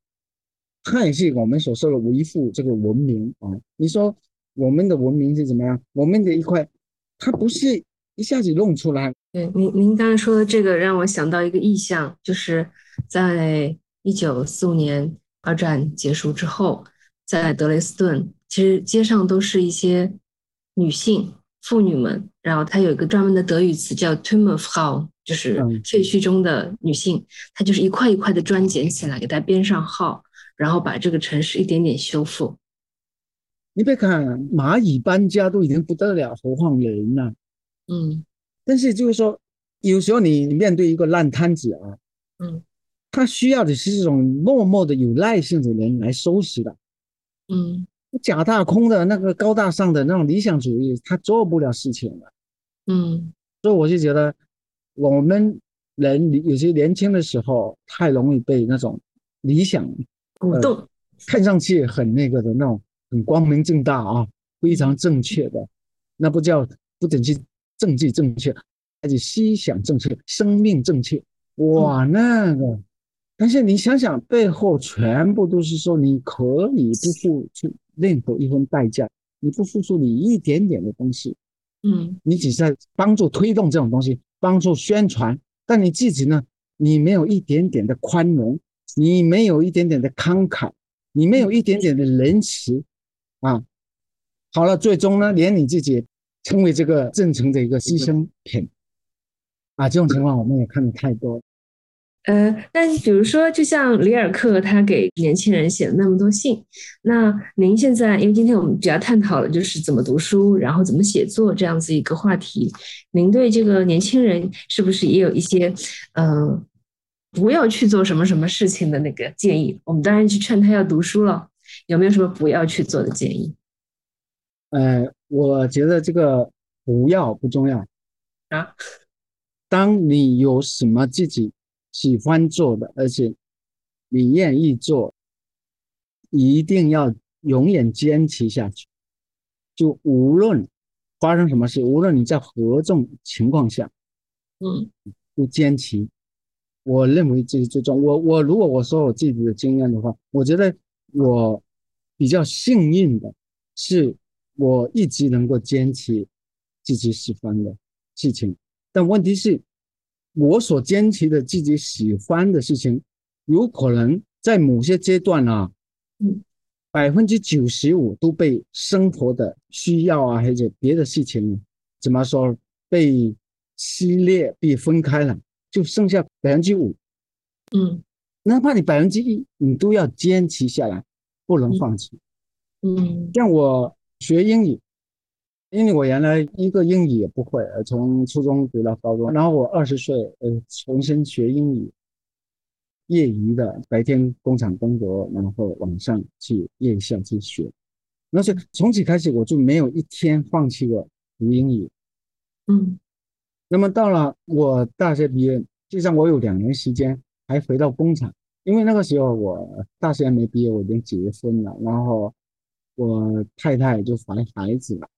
它也是我们所说的维护这个文明啊。你说我们的文明是怎么样？我们的一块，它不是一下子弄出来。对，您您刚才说的这个让我想到一个意象，就是在一九四五年二战结束之后，在德累斯顿，其实街上都是一些女性妇女们，然后它有一个专门的德语词叫 “Tomb of Frau”。就是废墟中的女性，她就是一块一块的砖捡起来，给它编上号，然后把这个城市一点点修复。你别看蚂蚁搬家都已经不得了，何况人呢？嗯，但是就是说，有时候你面对一个烂摊子啊，嗯，他需要的是这种默默的、有耐性的人来收拾的。嗯，假大空的那个高大上的那种理想主义，他做不了事情的。嗯，所以我就觉得。我们人有些年轻的时候太容易被那种理想鼓动，看上去很那个的那种很光明正大啊，非常正确的，那不叫不仅是政治正确，还是思想正确、生命正确。哇，那个，但是你想想，背后全部都是说你可以不付出任何一分代价，你不付出你一点点的东西，嗯，你只是在帮助推动这种东西。帮助宣传，但你自己呢？你没有一点点的宽容，你没有一点点的慷慨，你没有一点点的仁慈，啊，好了，最终呢，连你自己成为这个正诚的一个牺牲品，啊，这种情况我们也看的太多。呃，但比如说，就像里尔克他给年轻人写了那么多信，那您现在，因为今天我们主要探讨的就是怎么读书，然后怎么写作这样子一个话题，您对这个年轻人是不是也有一些，呃，不要去做什么什么事情的那个建议？我们当然去劝他要读书了，有没有什么不要去做的建议？呃，我觉得这个不要不重要啊，当你有什么自己。喜欢做的，而且你愿意做，一定要永远坚持下去。就无论发生什么事，无论你在何种情况下，嗯，不坚持，我认为这是最重要。我我如果我说我自己的经验的话，我觉得我比较幸运的是，我一直能够坚持自己喜欢的事情。但问题是。我所坚持的自己喜欢的事情，有可能在某些阶段啊，嗯，百分之九十五都被生活的需要啊，或者别的事情，怎么说被撕裂、被分开了，就剩下百分之五，嗯，哪怕你百分之一，你都要坚持下来，不能放弃，嗯，像我学英语。因为我原来一个英语也不会，从初中读到高中，然后我二十岁，呃，重新学英语，业余的，白天工厂工作，然后晚上去夜校去学，那是从此开始我就没有一天放弃过读英语，嗯，那么到了我大学毕业，实际上我有两年时间还回到工厂，因为那个时候我大学还没毕业，我已经结婚了，然后我太太就怀孩子了。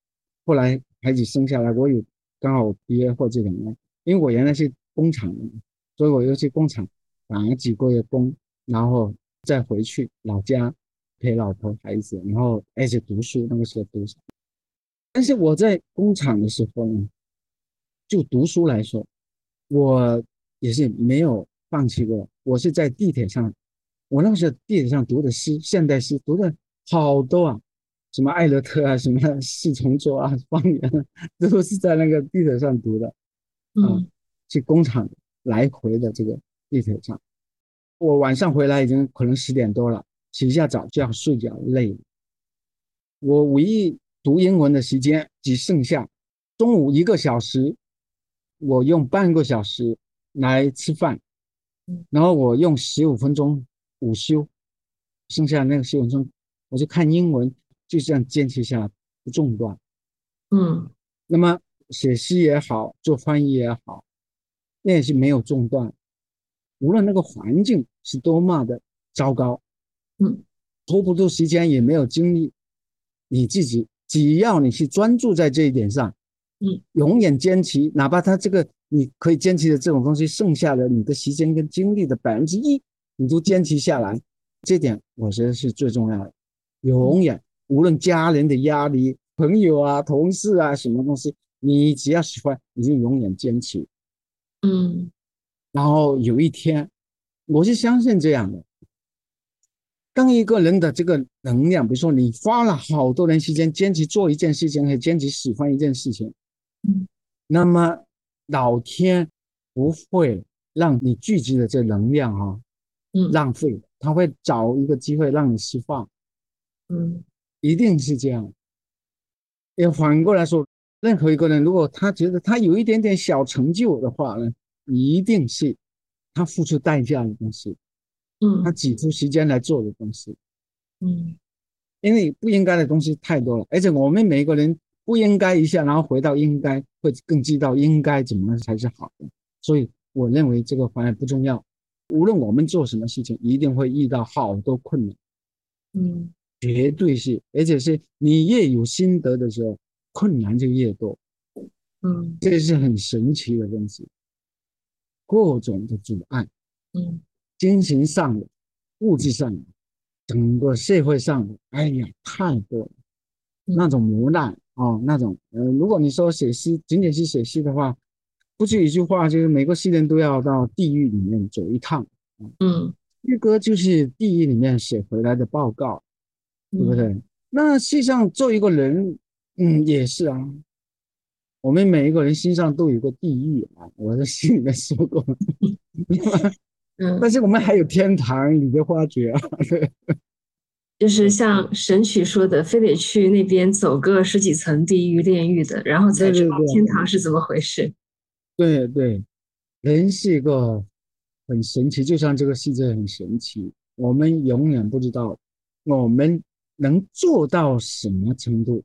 后来孩子生下来，我有刚好毕业或这两年，因为我原来是工厂的，所以我又去工厂打了几个月工，然后再回去老家陪老婆孩子，然后而且读书，那个时候读书。但是我在工厂的时候呢，就读书来说，我也是没有放弃过。我是在地铁上，我那个时候地铁上读的诗，现代诗读的好多啊。什么艾勒特啊，什么四重奏啊，方言这都是在那个地铁上读的，嗯，去工厂来回的这个地铁上，我晚上回来已经可能十点多了，洗一下澡就要睡觉，累了。我唯一读英文的时间只剩下中午一个小时，我用半个小时来吃饭，然后我用十五分钟午休，剩下那个十五分钟我就看英文。就这样坚持下来不中断，嗯，那么写诗也好，做翻译也好，那也是没有中断。无论那个环境是多么的糟糕，嗯，拖不住时间也没有精力，你自己只要你去专注在这一点上，嗯，永远坚持，哪怕他这个你可以坚持的这种东西，剩下的你的时间跟精力的百分之一，你都坚持下来，这点我觉得是最重要的，永远。无论家人的压力、朋友啊、同事啊，什么东西，你只要喜欢，你就永远坚持。嗯，然后有一天，我是相信这样的：当一个人的这个能量，比如说你花了好多年时间坚持做一件事情，和坚持喜欢一件事情，嗯，那么老天不会让你聚集的这能量啊，嗯，浪费，他会找一个机会让你释放，嗯。一定是这样。也反过来说，任何一个人，如果他觉得他有一点点小成就的话呢，一定是他付出代价的东西，嗯，他挤出时间来做的东西，嗯，因为不应该的东西太多了，而且我们每一个人不应该一下，然后回到应该，会更知道应该怎么才是好的。所以我认为这个反而不重要。无论我们做什么事情，一定会遇到好多困难，嗯。绝对是，而且是你越有心得的时候，困难就越多。嗯，这是很神奇的东西。各种的阻碍，嗯，精神上的、物质上的，整个社会上的，哎呀，太多了。那种磨难啊，那种，呃，如果你说写诗，仅仅是写诗的话，不是一句话，就是每个诗人都要到地狱里面走一趟。嗯，诗歌就是地狱里面写回来的报告。对不对？那实际上做一个人，嗯，也是啊。我们每一个人心上都有个地狱啊，我在心里面说过。嗯，但是我们还有天堂，你的发掘啊，就是像神曲说的，非得去那边走个十几层地狱炼狱的，然后才知道天堂是怎么回事。对对，人是一个很神奇，就像这个世界很神奇，我们永远不知道我们能做到什么程度。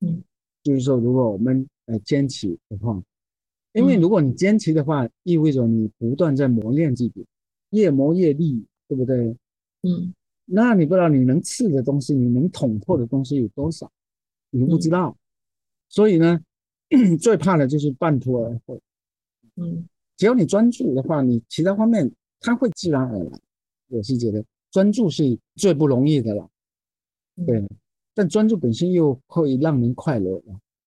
嗯，就是说，如果我们呃坚持的话，因为如果你坚持的话，意味着你不断在磨练自己，越磨越利，对不对？嗯，那你不知道你能刺的东西，你能捅破的东西有多少，你不知道。所以呢，最怕的就是半途而废。嗯，只要你专注的话，你其他方面它会自然而然。我是觉得专注是最不容易的了，对。但专注本身又会让人快乐，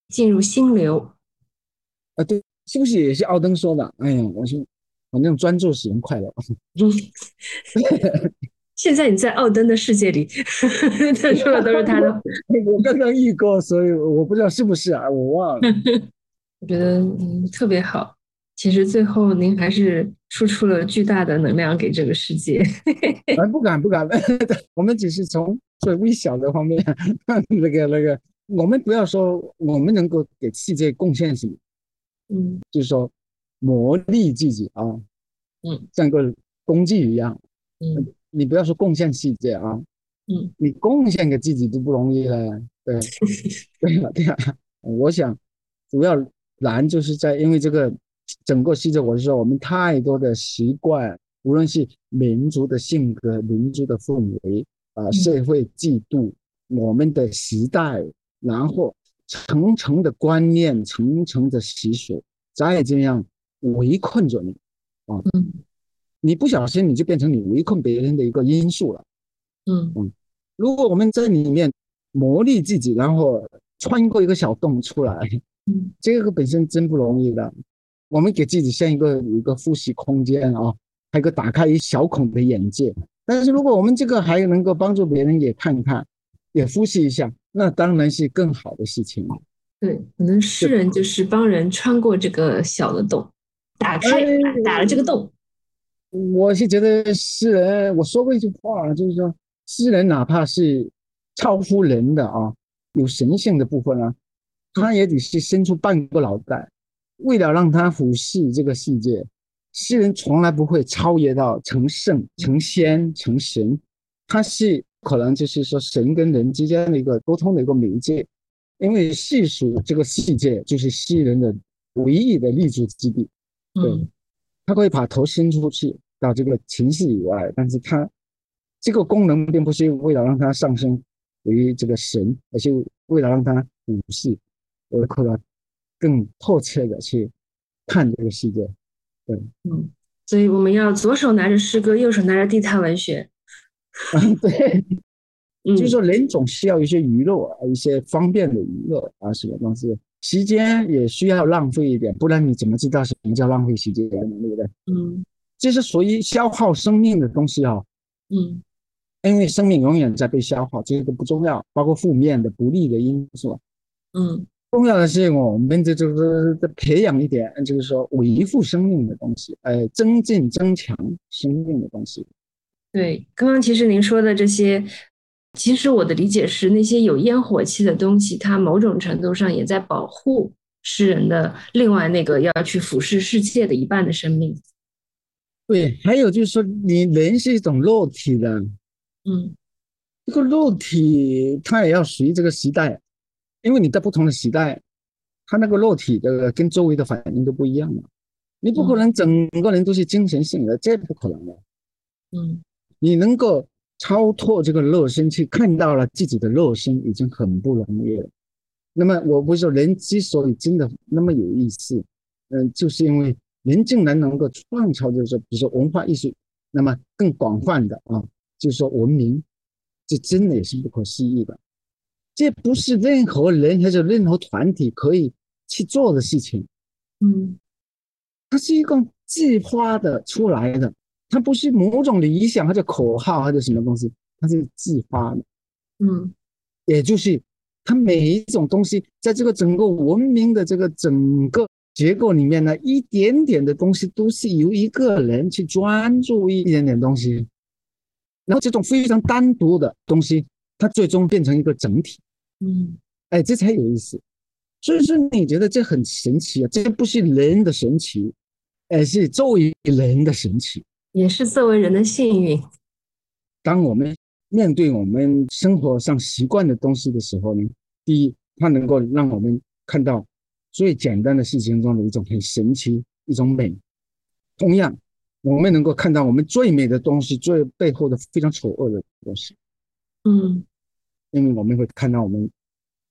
进入心流。啊，对，是不是也是奥登说的？哎呀，我是，反正专注使人快乐。现在你在奥登的世界里，他说的都是他的。我刚刚遇过，所以我不知道是不是啊，我忘了。我觉得嗯特别好。其实最后您还是输出了巨大的能量给这个世界。咱，不敢不敢，我们只是从。最微小的方面，那个那个，我们不要说我们能够给世界贡献什么，嗯，就是说磨砺自己啊，嗯，像个工具一样，嗯，你不要说贡献世界啊，嗯，你贡献给自己都不容易了，对，对呀对呀，我想主要难就是在因为这个整个世界，我是说我们太多的习惯，无论是民族的性格、民族的氛围。啊，社会制度，我们的时代，然后层层的观念，层层的习俗，再这样围困着你，啊，嗯，你不小心你就变成你围困别人的一个因素了，嗯。嗯，如果我们在里面磨砺自己，然后穿过一个小洞出来，嗯，这个本身真不容易的，我们给自己像一个一个呼吸空间啊，还有个打开一小孔的眼界。但是如果我们这个还能够帮助别人也看看，也呼吸一下，那当然是更好的事情。对，可能诗人就是帮人穿过这个小的洞，打开打了这个洞。我是觉得诗人，我说过一句话，就是说诗人哪怕是超乎人的啊，有神性的部分啊，他也得是伸出半个脑袋，为了让他俯视这个世界。诗人从来不会超越到成圣、成仙、成神，他是可能就是说神跟人之间的一个沟通的一个媒介，因为世俗这个世界就是诗人的唯一的立足之地。对，他可以把头伸出去到这个情绪以外，但是他这个功能并不是为了让他上升为这个神，而是为了让他俯视，而可能更透彻的去看这个世界。对，嗯，所以我们要左手拿着诗歌，右手拿着地摊文学。嗯，对，就是说人总需要一些娱乐啊，一些方便的娱乐啊，什么东西，时间也需要浪费一点，不然你怎么知道什么叫浪费时间呢？对不对？嗯，这是属于消耗生命的东西啊。嗯，因为生命永远在被消耗，这个不重要，包括负面的、不利的因素。嗯。重要的是，我们这就是在培养一点，就是说维护生命的东西，呃，增进、增强生命的东西。对，刚刚其实您说的这些，其实我的理解是，那些有烟火气的东西，它某种程度上也在保护诗人的另外那个要去俯视世界的一半的生命。对，还有就是说，你人是一种肉体的，嗯，这个肉体它也要随这个时代。因为你在不同的时代，他那个肉体的跟周围的反应都不一样嘛，你不可能整个人都是精神性的，这不可能的。嗯，你能够超脱这个肉身去看到了自己的肉身，已经很不容易了。那么我不是说人之所以真的那么有意思，嗯，就是因为人竟然能够创造，就是说，比如说文化艺术，那么更广泛的啊，就是说文明，这真的也是不可思议的。这不是任何人或者任何团体可以去做的事情，嗯，它是一个自发的出来的，它不是某种理想或者口号或者什么东西，它是自发的，嗯，也就是它每一种东西在这个整个文明的这个整个结构里面呢，一点点的东西都是由一个人去专注一点点东西，然后这种非常单独的东西，它最终变成一个整体。嗯，哎，这才有意思。所以说，你觉得这很神奇啊？这不是人的神奇，而是作为人的神奇，也是作为人的幸运。当我们面对我们生活上习惯的东西的时候呢，第一，它能够让我们看到最简单的事情中的一种很神奇一种美；同样，我们能够看到我们最美的东西最背后的非常丑恶的东西。嗯，因为我们会看到我们。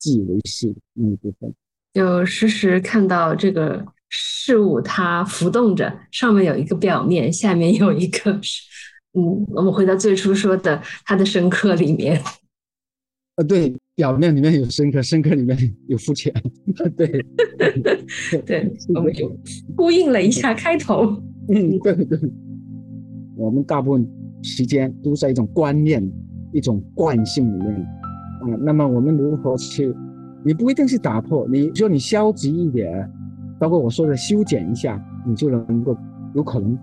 自以为是那一部分，就时时看到这个事物它浮动着，上面有一个表面，下面有一个，嗯，我们回到最初说的它的深刻里面，呃，对，表面里面有深刻，深刻里面有肤浅，对，对，我们就呼应了一下开头，嗯，对对，我们大部分时间都在一种观念、一种惯性里面。啊，那么我们如何去？你不一定是打破，你说你消极一点，包括我说的修剪一下，你就能够有可能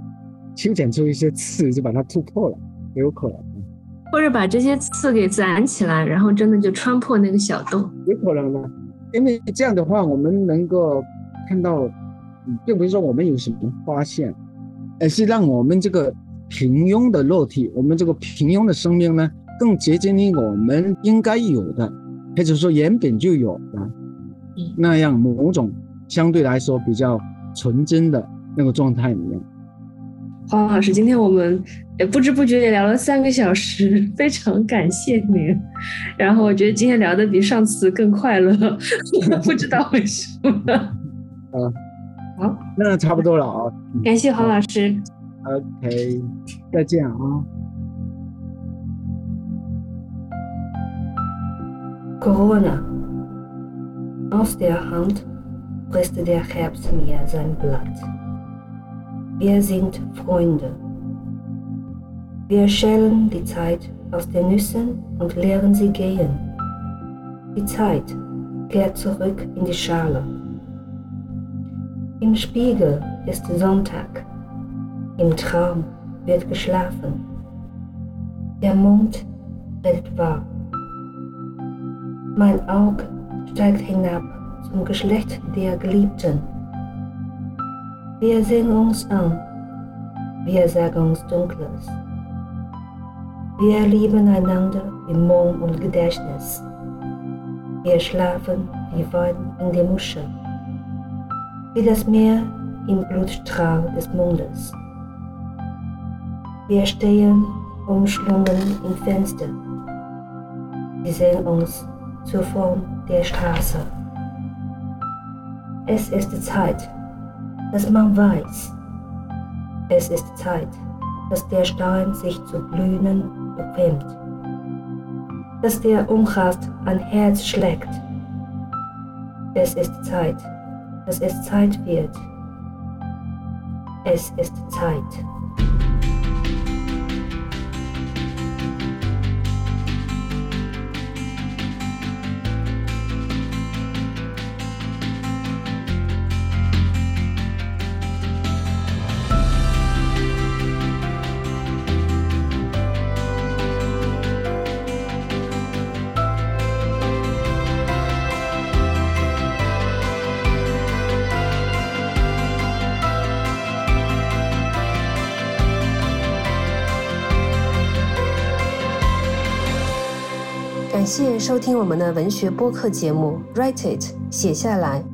修剪出一些刺，就把它突破了，也有可能。或者把这些刺给攒起来，然后真的就穿破那个小洞，有可能的。因为这样的话，我们能够看到，并不是说我们有什么发现，而是让我们这个平庸的肉体，我们这个平庸的生命呢。更接近于我们应该有的，或者说原本就有的那样某种相对来说比较纯真的那个状态里面。黄老师，今天我们也不知不觉也聊了三个小时，非常感谢您。然后我觉得今天聊的比上次更快乐，不知道为什么。嗯，好，那差不多了啊。感谢黄老师。OK，再见啊。Corona. Aus der Hand presste der Herbst mir sein Blatt. Wir sind Freunde. Wir schälen die Zeit aus den Nüssen und leeren sie gehen. Die Zeit kehrt zurück in die Schale. Im Spiegel ist Sonntag. Im Traum wird geschlafen. Der Mond redet wahr. Mein Auge steigt hinab zum Geschlecht der Geliebten. Wir sehen uns an, wir sagen uns Dunkles. Wir lieben einander im Mond und Gedächtnis. Wir schlafen wie Wein in der Muschel, wie das Meer im Blutstrahl des Mondes. Wir stehen umschlungen im Fenster. Wir sehen uns zur Form der Straße. Es ist Zeit, dass man weiß. Es ist Zeit, dass der Stein sich zu glühen bequemt. Dass der Unrast ein Herz schlägt. Es ist Zeit, dass es Zeit wird. Es ist Zeit. 收听我们的文学播客节目《Write It》，写下来，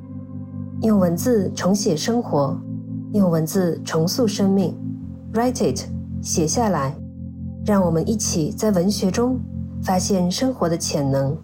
用文字重写生活，用文字重塑生命。《Write It》，写下来，让我们一起在文学中发现生活的潜能。